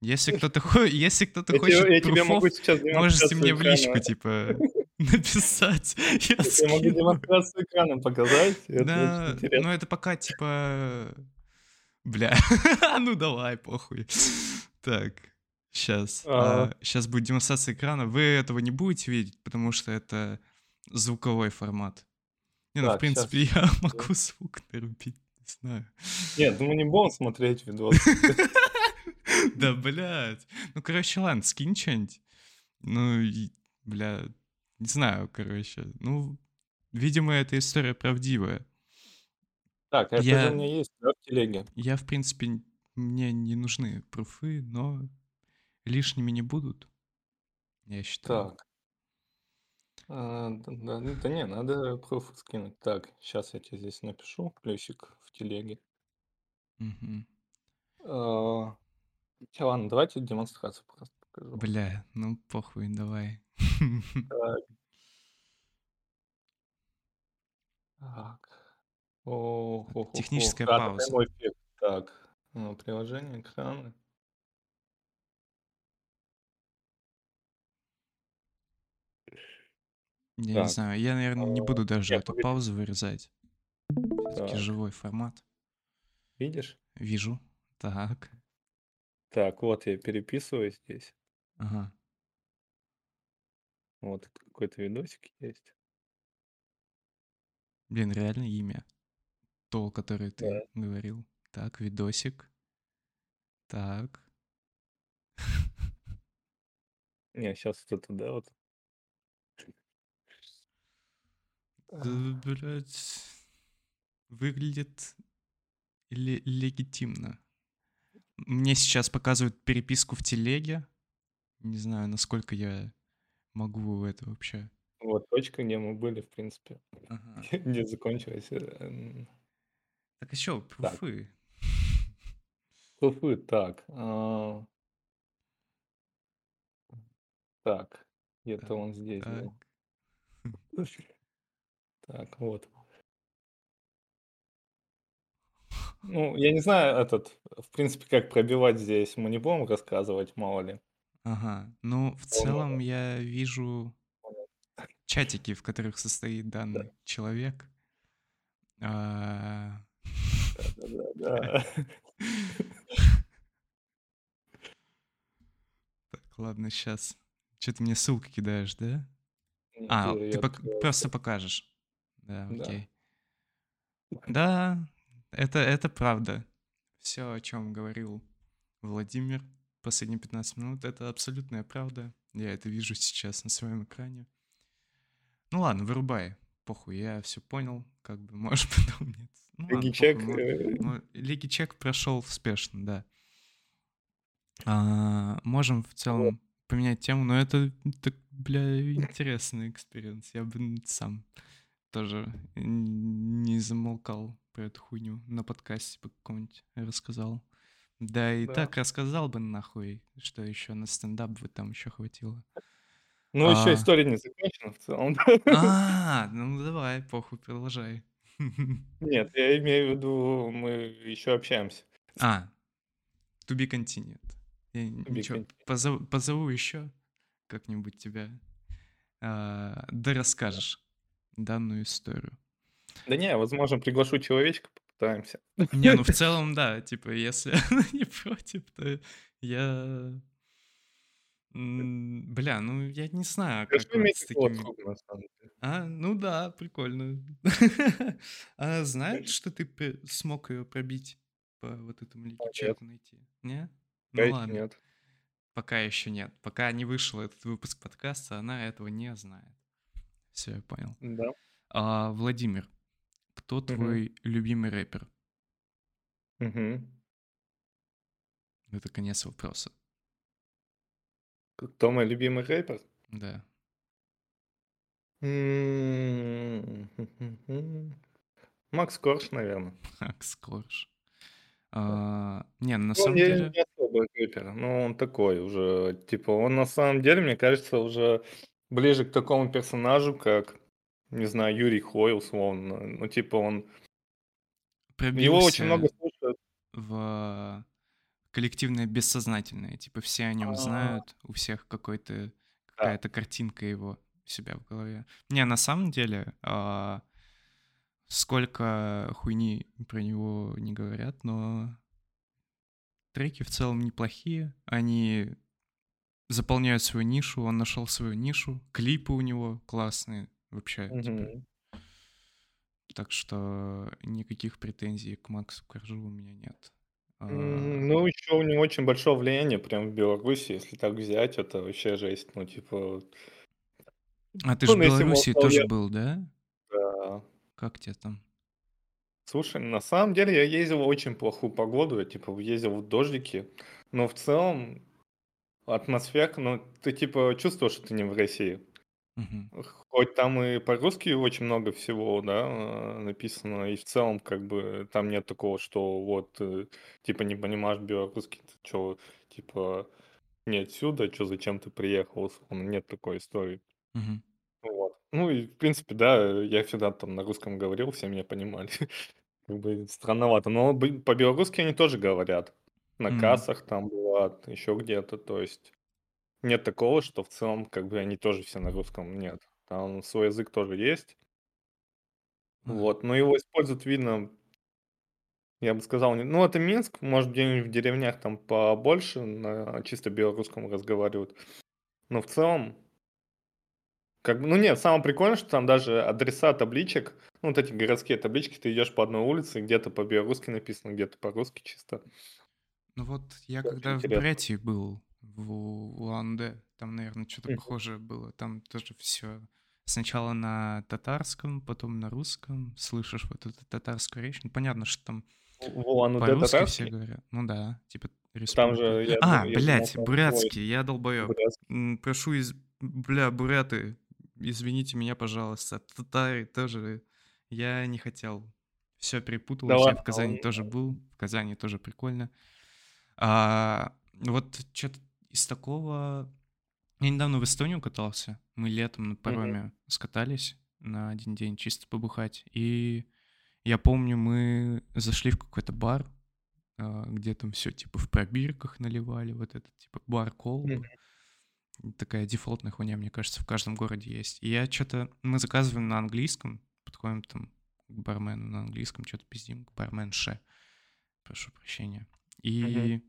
Если кто-то, хо- если кто-то Я хочет я могу сейчас можете мне в личку, типа, написать. Я Я могу демонстрацию экрана показать. Это Да, интересно. ну это пока типа... Бля, ну давай, похуй. Так, сейчас. А. Сейчас будет демонстрация экрана. Вы этого не будете видеть, потому что это звуковой формат. Не, ну в Так, принципе я могу звук нарубить, не знаю. Нет, ну мы не будем смотреть видос. Да, блядь. Ну, короче, ладно, скинь что-нибудь. Ну, бля, не знаю, короче. Ну, видимо, эта история правдивая. Так, это Я- у меня есть да, в телеге. Я, в принципе, мне не нужны пруфы, но лишними не будут. Я считаю. Так. А, да, да, ну, да не, надо пруфы скинуть. Так, сейчас я тебе здесь напишу плюсик в телеге. Мгм. А, ладно, давайте демонстрацию просто покажу. Бля, ну похуй, давай. Так. Так. О, хо, хо, хо. Техническая Да, пауза. прямой эфир. Так, ну, приложение, экраны. Я не Так, знаю, я, наверное, не а, буду даже я эту погоди. паузу вырезать. Все-таки Так. живой формат. Видишь? Вижу. Так. Так, вот я переписываю здесь. Ага. Вот тут какой-то видосик есть. Блин, реально имя. То, которое ты Да. говорил. Так, видосик. Так. Не, сейчас вот это, да, вот. Да, блядь. Выглядит ле- легитимно. Мне сейчас показывают переписку в телеге. Не знаю, насколько я могу это вообще. Вот точка, где мы были, в принципе, Ага. где закончилась. э, м, Так что, пруфы? Пруфы, так. а, Так, где-то он здесь Так. был. Так, вот. Ну, я не знаю, этот, в принципе, как пробивать здесь, мы не будем рассказывать, мало ли. Ага. Ну, в целом я вижу чатики, в которых состоит данный человек. А, Да-да-да. Так, ладно, сейчас. Что ты мне ссылку кидаешь, да? Нет, А, я- ты я пок- просто покажешь. Да, Да. окей. Да, это, это правда. Все, о чем говорил Владимир последние 15 минут, это абсолютная правда. Я это вижу сейчас на своем экране. Ну ладно, вырубай. Похуй, я все понял. Как бы, можешь потом нет. Ну, Лиги-чек, похуй, мо- э, мо- Лиги-чек прошел успешно, да. А, можем в целом поменять тему, но это, так, бля, интересный экспириенс. Я бы сам тоже не замолкал про эту хуйню на подкасте бы каком-нибудь рассказал. Да и Да. так рассказал бы нахуй, что еще на стендап бы там еще хватило. Ну, еще А. история не закончена в целом. А, ну давай, похуй, продолжай. Нет, я имею в виду, мы еще общаемся. А, to be continued. Я be ничего, позову, позову еще как-нибудь тебя, а, да расскажешь данную историю. Да не, возможно, приглашу человечка, попытаемся. Не, ну в целом, да, типа, если она не против, то я... Бля, ну я не знаю, как с такими... А, ну да, прикольно. Она знает, что ты смог ее пробить по вот этому ликчеку найти? Не? Ну ладно. нет. Пока еще нет. Пока не вышел этот выпуск подкаста, она этого не знает. Все, я понял. Да. А, Владимир, кто твой любимый рэпер? Это конец вопроса. Кто мой любимый рэпер? Да. Макс Корж, наверное. Макс Корж. А, не, ну, на Ну, самом не деле... не особо рэпер, но он такой уже, типа, он на самом деле, мне кажется, уже ближе к такому персонажу, как, не знаю, Юрий Хой, условно. Ну, типа, он... Его очень много пробился слушают. в коллективное бессознательное. Типа все о нем А. знают, у всех какой-то Да. какая-то картинка его у себя в голове. Не, на самом деле, а, сколько хуйни про него не говорят, но треки в целом неплохие. Они заполняют свою нишу, он нашел свою нишу. Клипы у него классные вообще. типа. Мгм. Так что никаких претензий к Максу Коржу у меня нет. А, Ну, еще у него очень большое влияние прям в Беларуси, если так взять, это вообще жесть. Ну, типа, А ты же он, в Беларуси тоже я- был, да? да. Как тебе там? Слушай, на самом деле я ездил в очень плохую погоду, я типа ездил в дождике, но в целом атмосфера, ну, ты типа чувствуешь, что ты не в России. Мгм. Хоть там и по-русски очень много всего, да, э, написано, и в целом как бы там нет такого, что вот, э, типа не понимаешь белорусский, ты чё, типа не отсюда, чё, зачем ты приехал, условно, нет такой истории. Мгм. Вот. Ну и, в принципе, да, я всегда там на русском говорил, все меня понимали. Как бы странновато. Но бы- по-белорусски они тоже говорят. На Мгм. кассах там бывает, еще где-то. То есть нет такого, что в целом как бы они тоже все на русском. Нет. Там свой язык тоже есть. Вот. Но его используют, видно, я бы сказал, не- ну это Минск, может где-нибудь в деревнях там побольше на чисто белорусском разговаривают. Но в целом Как бы, ну нет, самое прикольное, что там даже адреса табличек, ну, вот эти городские таблички, ты идешь по одной улице, где-то по-белорусски написано, где-то по-русски чисто. Ну вот я Очень когда в интересно. Бурятии был, в Улан-Удэ, там, наверное, что-то похожее было. Там тоже все сначала на татарском, потом на русском. Слышишь вот эту татарскую речь. Ну, понятно, что там по-русски все говорят. Ну да, типа там республика. же, я, А, я думал, блядь, там свой бурятский, я долбоеб. бурятский. Прошу из... Бля, буряты, извините меня, пожалуйста. Татары тоже. Я не хотел. Все перепутал. Да Я ладно, в Казани он- тоже был. В Казани тоже прикольно. А, вот что-то из такого... Я недавно в Эстонию катался. Мы летом на пароме скатались на один день чисто побухать. И я помню, мы зашли в какой-то бар, а, где там все типа в пробирках наливали, вот этот типа бар колба. Такая дефолтная хуйня, мне кажется, в каждом городе есть. И я что-то... Мы заказываем на английском, подходим там к бармену на английском, что-то пиздим, к барменше. Прошу прощения. И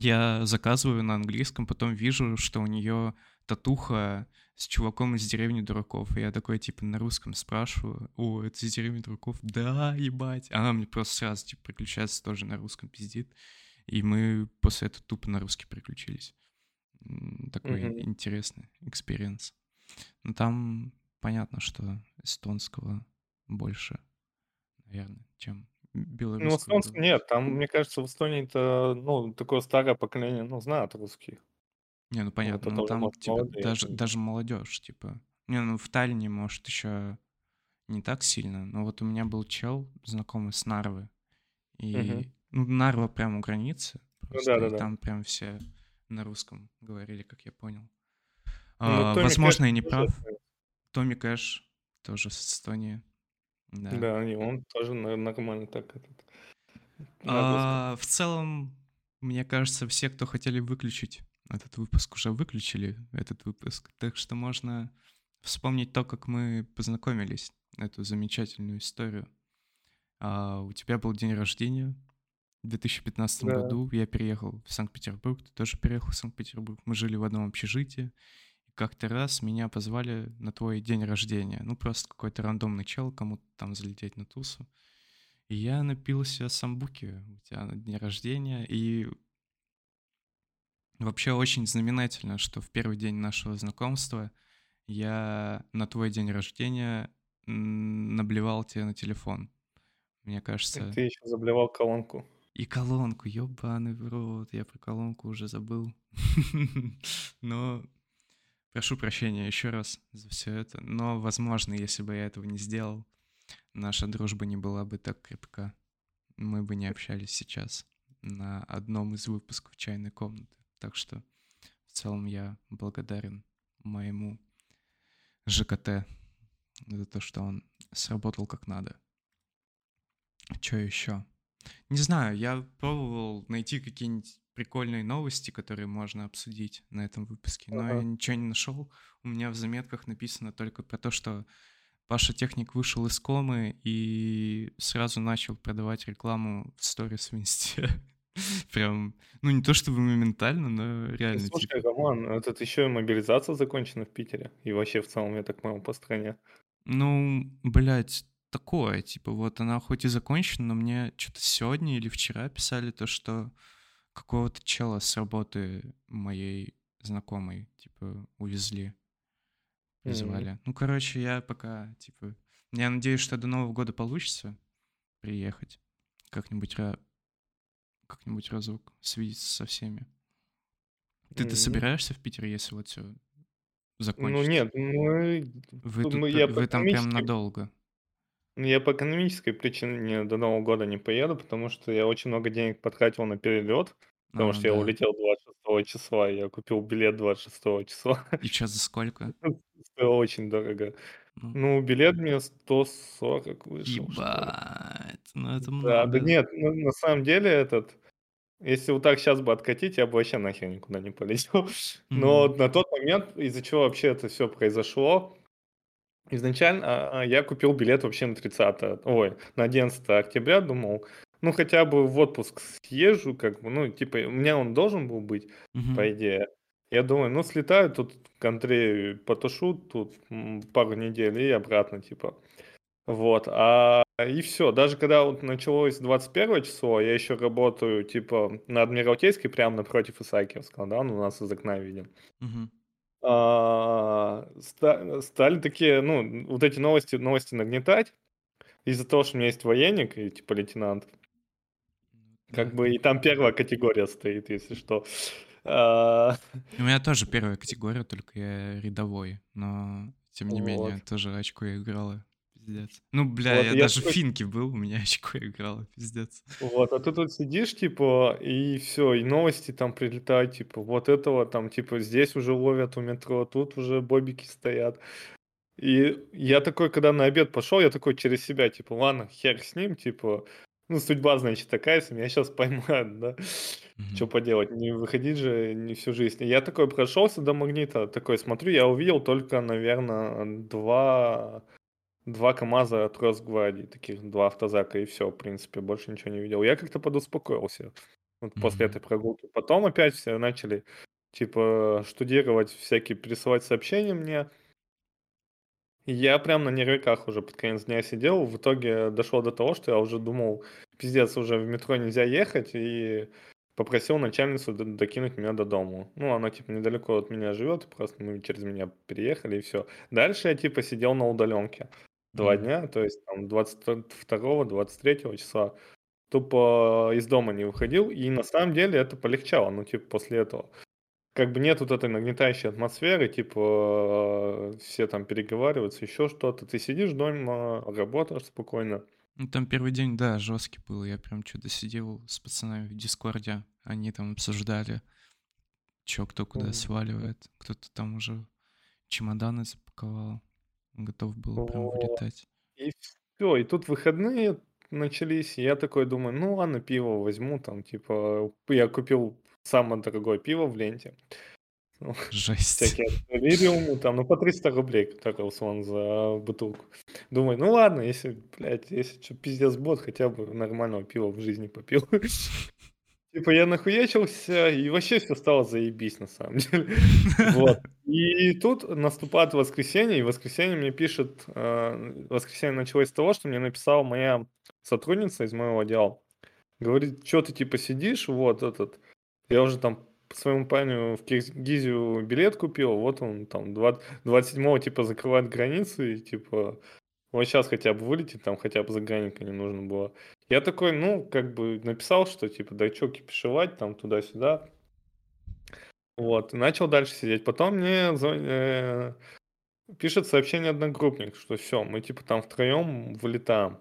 я заказываю на английском, потом вижу, что у нее татуха с чуваком из деревни дураков. И я такой, типа, на русском спрашиваю, о, это из деревни дураков? Да, ебать. Она мне просто сразу, типа, переключается тоже на русском, пиздит. И мы после этого тупо на русский переключились. М, Такой Мгм. интересный experience. Но там понятно, что эстонского больше, наверное, чем Ну, белорусского. эстонцы было. нет, там, мне кажется, в Эстонии это, ну, такое старое поколение, ну, знает русский. Не, ну понятно, это ну там, типа, молодые даже, люди. даже молодежь, типа. Не, ну в Таллине, может, еще не так сильно, но вот у меня был чел, знакомый с Нарвы, и, Мгм. ну, Нарва прямо у границы, просто, и да-да-да. там прям все на русском говорили, как я понял. Ну, А, возможно, Кэш я не тоже, прав. Томми Кэш тоже с Эстонии. Да. Да, и он тоже на- нормально так этот. А, в целом, мне кажется, все, кто хотели выключить этот выпуск, уже выключили этот выпуск. Так что можно вспомнить то, как мы познакомились, эту замечательную историю. А, у тебя был день рождения в 2015 Да. году. Я переехал в Санкт-Петербург, ты тоже переехал в Санкт-Петербург. Мы жили в одном общежитии. И как-то раз меня позвали на твой день рождения. Ну, просто какой-то рандомный чел, кому-то там залететь на тусу. И я напился самбуки у тебя на день рождения. И вообще очень знаменательно, что в первый день нашего знакомства я на твой день рождения наблевал тебе на телефон. Мне И кажется... ты еще заблевал колонку. И колонку, ёбаный в рот, я про колонку уже забыл. Но прошу прощения еще раз за все это, но, возможно, если бы я этого не сделал, наша дружба не была бы так крепка. Мы бы не общались сейчас на одном из выпусков «Чайной комнаты». Так что в целом я благодарен моему ЖКТ за то, что он сработал как надо. Что еще? Не знаю, я пробовал найти какие-нибудь прикольные новости, которые можно обсудить на этом выпуске, но я ничего не нашел. У меня в заметках написано только про то, что Паша Техник вышел из комы и сразу начал продавать рекламу в сторис в инсте. Прям, ну не то чтобы моментально, но реально. Слушай, типа. Роман, этот еще и мобилизация закончена в Питере. И вообще в целом, я так понял, по стране. Ну, блядь, такое, типа, вот она хоть и закончена, но мне что-то сегодня или вчера писали то, что какого-то чела с работы моей знакомой, типа, увезли, Мгм. вызывали. Ну, короче, я пока, типа, я надеюсь, что до Нового года получится приехать как-нибудь, как-нибудь разок свидеться со всеми. Ты-то Мгм. собираешься в Питер, если вот все Ну закончится? нет, мы... Вы, тут тут, мы- я вы там прям экономической- надолго. Ну, Я по экономической причине до Нового года не поеду, потому что я очень много денег потратил на перелет, потому А, что я да. улетел 26 числа, я купил билет 26 числа. И что за сколько? Стоило очень дорого. Ну, Ну, билет мне 140 вышел. Ебать, ну это Да, много. да нет, ну, на самом деле этот, если вот так сейчас бы откатить, я бы вообще нахер никуда не полетел. Но Мгм. на тот момент, из-за чего вообще это все произошло, изначально а, а, я купил билет вообще на 30, ой, на 11 октября, думал, ну хотя бы в отпуск съезжу, как бы, ну типа у меня он должен был быть, Мгм. по идее. Я думаю, ну слетаю тут к Андрею, потушу тут пару недель и обратно, типа. Вот, а и все. Даже когда вот началось 21 число, я еще работаю, типа, на Адмиралтейской, прямо напротив Исаакиевского, да, ну, у нас из окна видим. Мгм. А, ста- стали такие, ну, вот эти новости, новости нагнетать из-за того, что у меня есть военник и, типа, лейтенант. Как бы и там первая категория стоит, если что. А, У меня тоже первая категория, только я рядовой, но тем не менее тоже очко играла. Пиздец. Ну, бля, Вот, я я даже в финке был, у меня очко играло, пиздец. Вот, а ты тут сидишь, типа, и все, и новости там прилетают, типа, вот этого там, типа, здесь уже ловят у метро, тут уже бобики стоят. И я такой, когда на обед пошел, я такой через себя, типа, ладно, хер с ним, типа, ну, судьба, значит, такая, если меня сейчас поймают, да. Мгм. Что поделать, не выходить же не всю жизнь. Я такой прошелся до магнита, такой смотрю, я увидел только, наверное, два, два КАМАЗа от Росгвардии, таких два автозака, и все, в принципе, больше ничего не видел. Я как-то подуспокоился вот после Мгм. этой прогулки. Потом опять все начали, типа, штудировать всякие, присылать сообщения мне. Я прям на нервиках уже под конец дня сидел. В итоге дошло до того, что я уже думал, пиздец, уже в метро нельзя ехать, и попросил начальницу докинуть меня до дому. Ну, она, типа, недалеко от меня живет, просто мы через меня переехали, и все. Дальше я, типа, сидел на удаленке два дня, то есть там 22-23 числа тупо из дома не выходил, и на самом деле это полегчало, ну, типа, после этого. Как бы нет вот этой нагнетающей атмосферы, типа, э, все там переговариваются, еще что-то. Ты сидишь дома, работаешь спокойно. Ну, там первый день, да, жесткий был. Я прям что-то сидел с пацанами в Дискорде. Они там обсуждали, чё кто куда сваливает. Кто-то там уже чемоданы запаковал. Готов был прям Вот. вылетать. И все, и тут выходные начались, и я такой думаю, ну ладно, пиво возьму, там, типа, я купил самое дорогое пиво в ленте. Ну, Жесть. всякие лириумы, там, ну, по 300 рублей, который условно за бутылку. Думаю, ну ладно, если, блядь, если что, пиздец будет, хотя бы нормального пива в жизни попил. Типа я нахуячился, и вообще все стало заебись, на самом деле. Вот. И тут наступает воскресенье, и воскресенье мне пишет, э, воскресенье началось с того, что мне написала моя сотрудница из моего отдела. Говорит, что ты типа сидишь, вот этот, я уже там по своему парню в Киргизию билет купил, вот он там 20, 27-го типа закрывает границы, и типа вот сейчас хотя бы вылетит, там хотя бы заграника не нужно было. Я такой, ну, как бы написал, что типа, да чё кипишевать, там туда-сюда. Вот, начал дальше сидеть. Потом мне звон- э, пишет сообщение одногруппник, что все, мы типа там втроем вылетаем.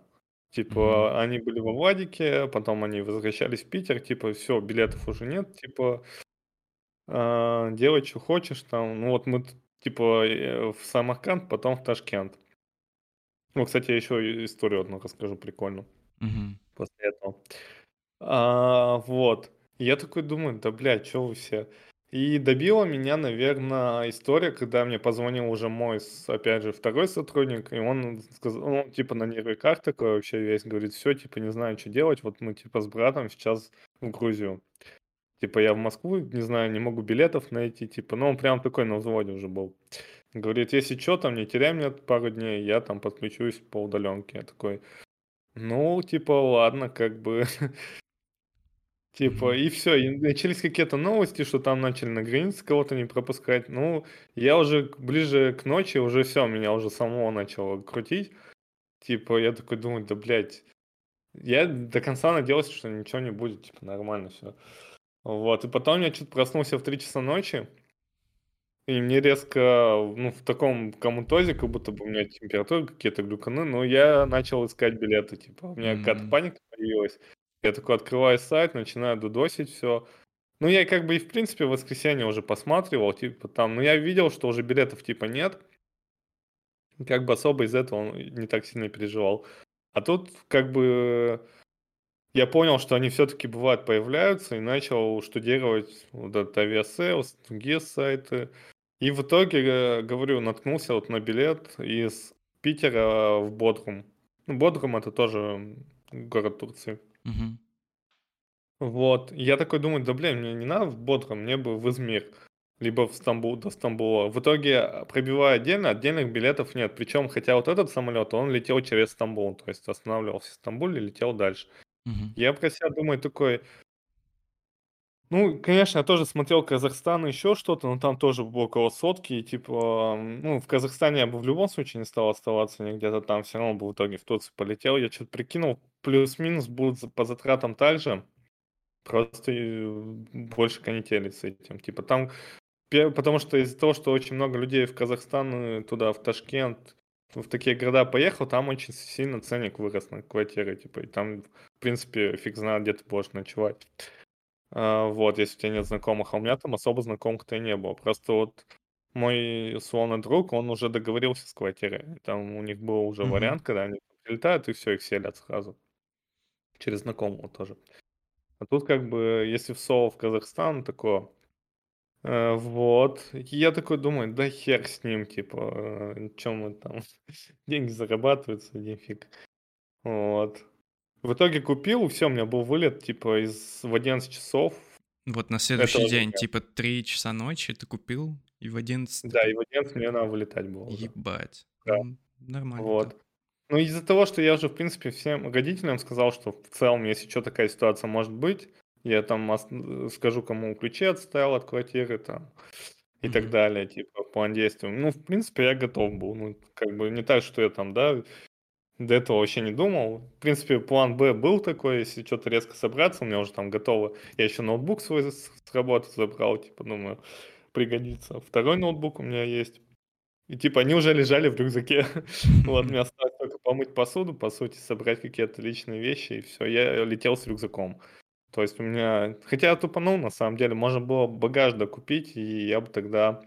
Типа, они были во Владике, потом они возвращались в Питер, типа, все, билетов уже нет, типа, а, делай, что хочешь там. Ну вот мы, типа, э, в Самарканд, потом в Ташкент. Ну, кстати, я еще историю одну расскажу прикольную Мгм. после этого. А, вот. Я такой думаю, да, блядь, что вы все? И добила меня, наверное, история, когда мне позвонил уже мой, опять же, второй сотрудник, и он сказал, ну, типа, на нервиках такой вообще весь, говорит, все, типа, не знаю, что делать, вот мы, типа, с братом сейчас в Грузию. Типа, я в Москву, не знаю, не могу билетов найти, типа, ну, он прям такой на взводе уже был. Говорит, если что, там, не теряй меня пару дней, я там подключусь по удаленке. Я такой, ну, типа, ладно, как бы, Типа, и все, и начались какие-то новости, что там начали на границе кого-то не пропускать. Ну, я уже к- ближе к ночи, уже все, меня уже самого начало крутить. Типа, я такой думаю, да, блядь, я до конца надеялся, что ничего не будет, типа, нормально все. Вот, и потом я что-то проснулся в 3 часа ночи, и мне резко, ну, в таком комутозе, как будто бы у меня температура, какие-то глюканы, но я начал искать билеты, типа, у меня какая-то М. паника появилась. Я такой открываю сайт, начинаю дудосить все. Ну, я как бы и, в принципе, в воскресенье уже посматривал, типа, там, но я видел, что уже билетов, типа, нет. Как бы особо из этого не так сильно переживал. А тут, как бы, я понял, что они все-таки бывают появляются, и начал штудировать вот этот Aviasales, другие сайты. И в итоге, э, говорю, наткнулся вот на билет из Питера в Бодрум. Ну, Бодрум это тоже город Турции. Мгм. Вот. Я такой думаю, да блин, мне не надо в Бодрум, мне бы в Измир. Либо в Стамбул, до Стамбула. В итоге, пробивая отдельно, отдельных билетов нет. Причем, хотя вот этот самолет, он летел через Стамбул. То есть останавливался в Стамбуле и летел дальше. Мгм. Я про себя думаю такой, ну, конечно, я тоже смотрел Казахстан и еще что-то, но там тоже было около сотки, и типа, ну, в Казахстане я бы в любом случае не стал оставаться ни где-то там, все равно бы в итоге в Турцию полетел. Я что-то прикинул, плюс-минус будут по затратам так же, просто и больше канители с этим. Типа там, потому что из-за того, что очень много людей в Казахстан, э, туда, в Ташкент, в такие города поехал, там очень сильно ценник вырос на квартиры, типа, и там, в принципе, фиг знает, где ты будешь ночевать. А, вот, если у тебя нет знакомых, а у меня там особо знакомых-то и не было. Просто вот мой условный друг, он уже договорился с квартирой. Там у них был уже Мгм. вариант, когда они прилетают, и все, их селят сразу. Через знакомого тоже. А тут как бы, если в Соло в Казахстан, такое... э, вот. И Я такой думаю, да хер с ним, типа, чем мы там, деньги зарабатываются, нифиг. Вот. В итоге купил, все, у меня был вылет, типа, из, в 11 часов. Вот на следующий Этого день, дня. типа 3 часа ночи ты купил, и в 11 Да, и в 11 мне надо вылетать было. Ебать. Да. Ну, Нормально. Вот. Ну, из-за того, что я уже, в принципе, всем родителям сказал, что в целом, если что, такая ситуация может быть, я там скажу, кому ключи отставил от квартиры, там, и так Мгм. далее, типа, план действий. Ну, в принципе, я готов был. Ну, как бы не так, что я там, да, до этого вообще не думал. В принципе, план Б был такой, если что-то резко собраться, у меня уже там готово. Я еще ноутбук свой с работы забрал, типа, думаю, пригодится. Второй ноутбук у меня есть. И типа они уже лежали в рюкзаке. Вот, мне осталось только помыть посуду, по сути, собрать какие-то личные вещи, и все, я летел с рюкзаком. То есть у меня... Хотя я тупанул, на самом деле, можно было багаж докупить, и я бы тогда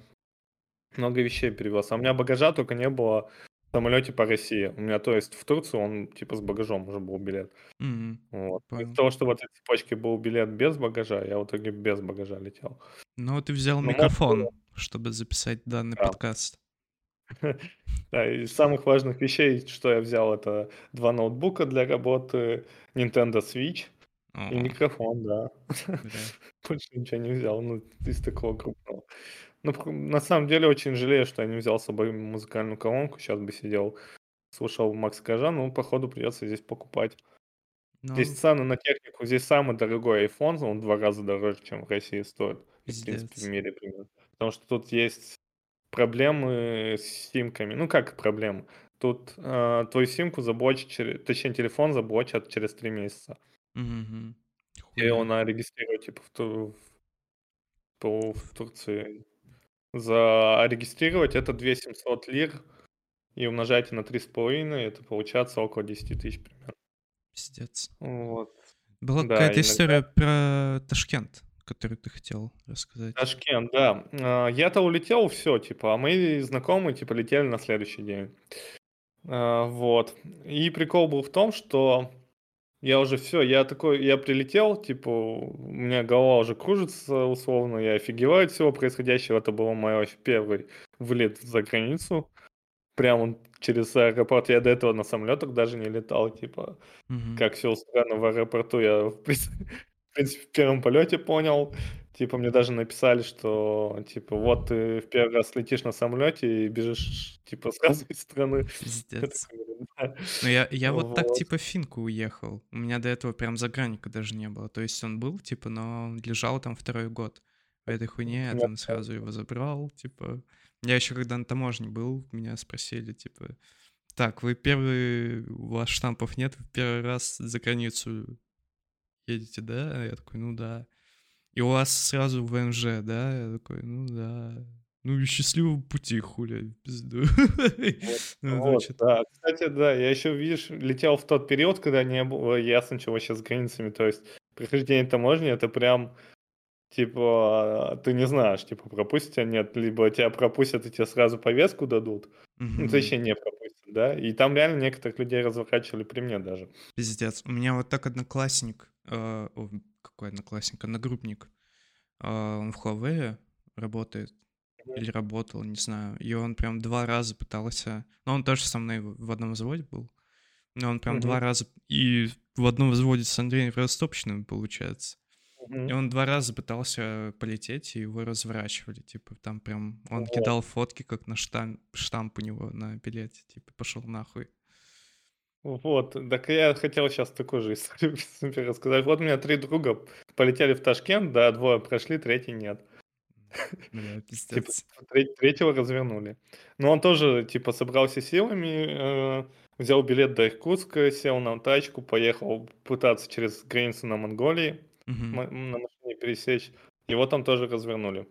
много вещей перевез. А у меня багажа только не было в самолете по России. У меня, то есть, в Турцию он типа с багажом уже был билет. Мгм. Вот. Понял. Из-за того, что в этой цепочке был билет без багажа, я в итоге без багажа летел. Ну, ты взял Ну, можно микрофон, чтобы записать данный Да. подкаст. Да, из самых важных вещей, что я взял, это два ноутбука для работы, Nintendo Switch и О, микрофон, да. бля. Больше ничего не взял, ну, из такого крупного. Ну, на самом деле, очень жалею, что я не взял с собой музыкальную колонку. Сейчас бы сидел, слушал Макс Кажа, ну, походу, придется здесь покупать. Ну, Здесь цены на технику, здесь самый дорогой iPhone, он в два раза дороже, чем в России стоит. И, в принципе, в мире примерно. Потому что тут есть проблемы с симками. Ну, как проблемы? Тут э, твою симку заблочат, через, точнее, телефон заблочат через три месяца. мгм. И надо регистрировать, типа, в, ту- по, в Турции. Зарегистрировать это 2700 лир и умножайте на 3,5, это получается около 10 тысяч примерно. Пиздец. Вот. Была Да, какая-то иногда- история про Ташкент, которую ты хотел рассказать. Ташкент, да. А, Я-то улетел, все, типа, а мои знакомые, типа, летели на следующий день. А, Вот. И прикол был в том, что я уже все, я такой, я прилетел, типа, у меня голова уже кружится, условно, я офигеваю от всего происходящего. Это был мой вообще первый вылет за границу. Прямо через аэропорт. Я до этого на самолетах даже не летал, типа, Мгм. как все устроено в аэропорту, я в принципе, в первом полете понял. Типа мне даже написали, что типа вот ты в первый раз летишь на самолете и бежишь типа сразу из страны. Пиздец. Ну, я, я вот так, Вот. типа, в Финку уехал. У меня до этого прям загранника даже не было. То есть он был, типа, но он лежал там второй год. В этой хуйне я там сразу его забрал, типа... Я еще когда на таможне был, меня спросили, типа... Так, вы первый... У вас штампов нет, вы первый раз за границу едете, да? Я такой, ну да. И у вас сразу ВНЖ, да? Я такой, ну да. Ну и счастливого пути, хуля, пизду. Ну, Вот, да. Кстати, да, я еще, видишь, летел в тот период, когда не было ясно, чего сейчас с границами. То есть прохождение таможни это прям типа ты не знаешь, типа пропустят тебя, нет, либо тебя пропустят и тебе сразу повестку дадут, ну, точнее не пропустят, да, и там реально некоторых людей разворачивали при мне даже. Пиздец. У меня вот так одноклассник, э, какой одноклассник, одногруппник, э, он в Huawei работает. Или работал, не знаю. И он прям два раза пытался... Ну, он тоже со мной в одном взводе был. Но он прям два Мгм. раза... И в одном взводе с Андреем Ростопчиным, получается. Мгм. И он два раза пытался полететь, и его разворачивали. Типа, там прям... Он Вот. кидал фотки, как на штамп, штамп у него на билете. Типа, пошел нахуй. Вот, так я хотел сейчас такую же историю рассказать. Вот у меня три друга полетели в Ташкент, да, двое прошли, третий нет. Бля, Типа третьего развернули. Но он тоже, типа, собрался силами, э, взял билет до Иркутска, сел на тачку, поехал пытаться через границу на Монголии на машине пересечь. Его там тоже развернули.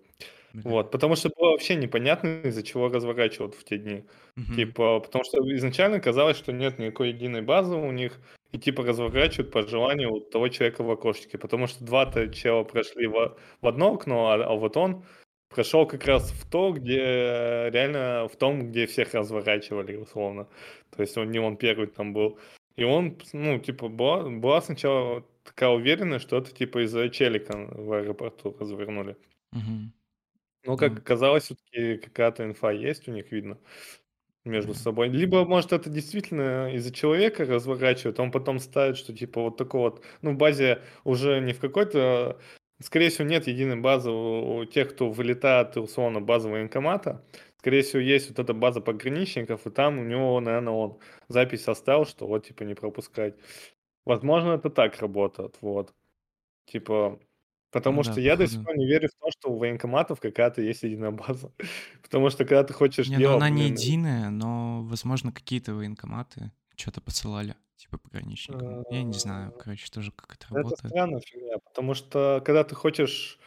Вот, потому что было вообще непонятно, из-за чего разворачивают в те дни. Мгм. Типа, потому что изначально казалось, что нет никакой единой базы у них, и типа разворачивают по желанию вот того человека в окошечке, потому что два-то чела прошли в, в одно окно, а, а вот он прошел как раз в то, где реально в том, где всех разворачивали, условно. То есть он не он первый там был. И он, ну, типа, была, была сначала такая уверенность, что это типа из-за челика в аэропорту развернули. Мгм. Но, как Ну. оказалось, все-таки какая-то инфа есть у них, видно, между собой. Либо, может, это действительно из-за человека разворачивает, он потом ставит, что типа вот такой вот, ну, в базе уже не в какой-то, скорее всего, нет единой базы у, тех, кто вылетает, условно, база военкомата. Скорее всего, есть вот эта база пограничников, и там у него, наверное, он запись оставил, что вот, типа, не пропускать. Возможно, это так работает, вот. Типа, потому Ну что да, я до сих пор не верю в то, что у военкоматов какая-то есть единая база. Потому что когда ты хочешь Не, ну дело, она не блин, единая, но, возможно, какие-то военкоматы что-то посылали, типа пограничникам. Я не знаю, короче, тоже как это это работает. странная фигня, потому что когда ты хочешь,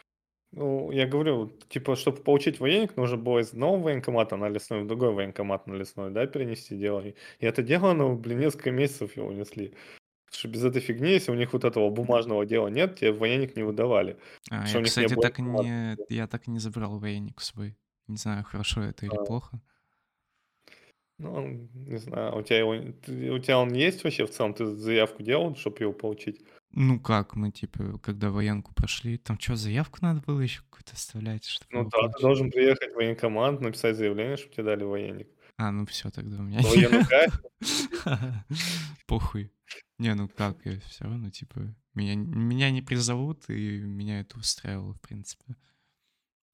ну, я говорю, типа, чтобы получить военник, нужно было из одного военкомата на лесной в другой военкомат на лесной, да, перенести дело. И это дело, ну, блин, несколько месяцев его несли. Потому что без этой фигни, если у них вот этого бумажного дела нет, тебе военник не выдавали. А, я, не кстати, было так не, я так и не забрал военник свой. Не знаю, хорошо это или А. плохо. Ну, не знаю, у тебя его, ты- у тебя он есть вообще в целом? Ты заявку делал, чтобы его получить? Ну как, мы, типа, когда военку прошли, там что, заявку надо было еще какую-то оставлять, чтобы Ну да, ты получить? должен приехать в военкомат, написать заявление, чтобы тебе дали военник. А, ну все, тогда у меня военную кафедру. Похуй. Не, ну как, я все равно, типа, меня, меня не призовут, и меня это устраивало, в принципе.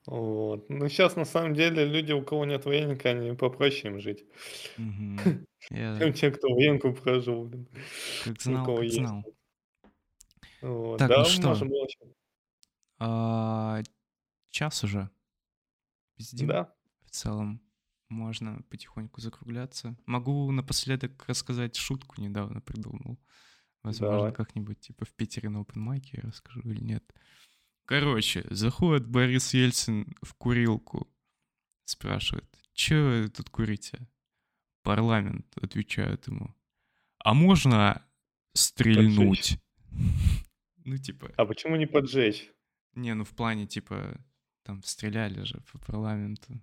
Вот. Ну, сейчас, на самом деле, люди, у кого нет военника, они попроще им жить. Я Чем те, кто военку прожил, блин. как знал, как есть. знал. Вот. Так, Да, ну что? можем. А, час уже. Пиздим. Да. В целом можно потихоньку закругляться. Могу напоследок рассказать шутку, недавно придумал. Возможно, Давай. как-нибудь типа в Питере на open майке я расскажу или нет. Короче, заходит Борис Ельцин в курилку, спрашивает, что вы тут курите? Парламент, отвечает ему. А можно стрельнуть? Ну, типа, А почему не поджечь? не, ну в плане, типа, там стреляли же по парламенту.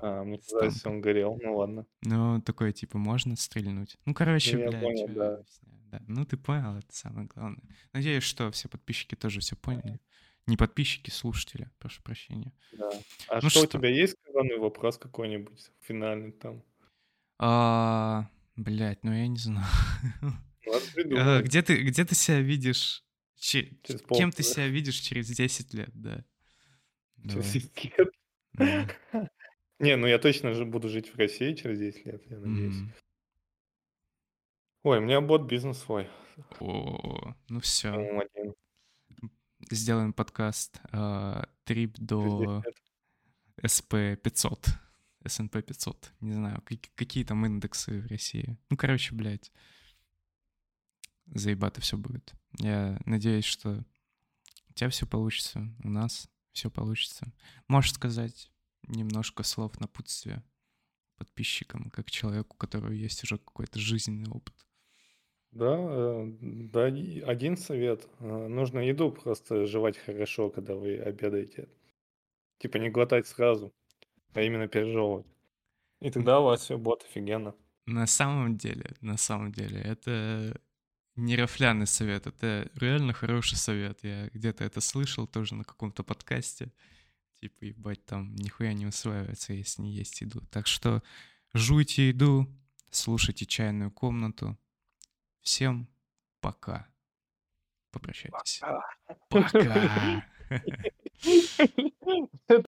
А, мне казалось, он горел. Ну ладно. Ну, такое, типа, можно стрельнуть? Ну, короче, Ну, я блядь, понял, чё да. объясняю, да. Ну, ты понял, это самое главное. Надеюсь, что все подписчики тоже все поняли. Не подписчики, слушатели, прошу прощения. Да. А Ну что, у что? тебя есть коронный вопрос какой-нибудь финальный там? А, блядь, ну я не знаю. Вот А. Где ты, где ты себя видишь? че- Через Кем ты полгода. себя видишь через 10 лет, да? Через Давай. 10 лет. Да. Не, ну я точно же буду жить в России через 10 лет, я надеюсь. М. Ой, у меня бот бизнес свой. О, ну все. один. Сделаем подкаст а, трип Через до 10 лет. СП 500. СНП 500. Не знаю, как- какие там индексы в России. Ну, короче, блядь. Заебато все будет. Я надеюсь, что у тебя все получится, у нас все получится. Можешь сказать немножко слов напутствия подписчикам, как человеку, у которого есть уже какой-то жизненный опыт. Да, э, да, один совет. э, Нужно еду просто жевать хорошо, когда вы обедаете. Типа не глотать сразу, а именно пережевывать. И тогда у вас все будет офигенно. На самом деле, на самом деле, это не рафляный совет, это реально хороший совет. Я где-то это слышал тоже на каком-то подкасте. Типа, ебать, там нихуя не усваивается, если не есть еду. Так что жуйте еду, слушайте чайную комнату. Всем пока. Попрощайтесь. Пока.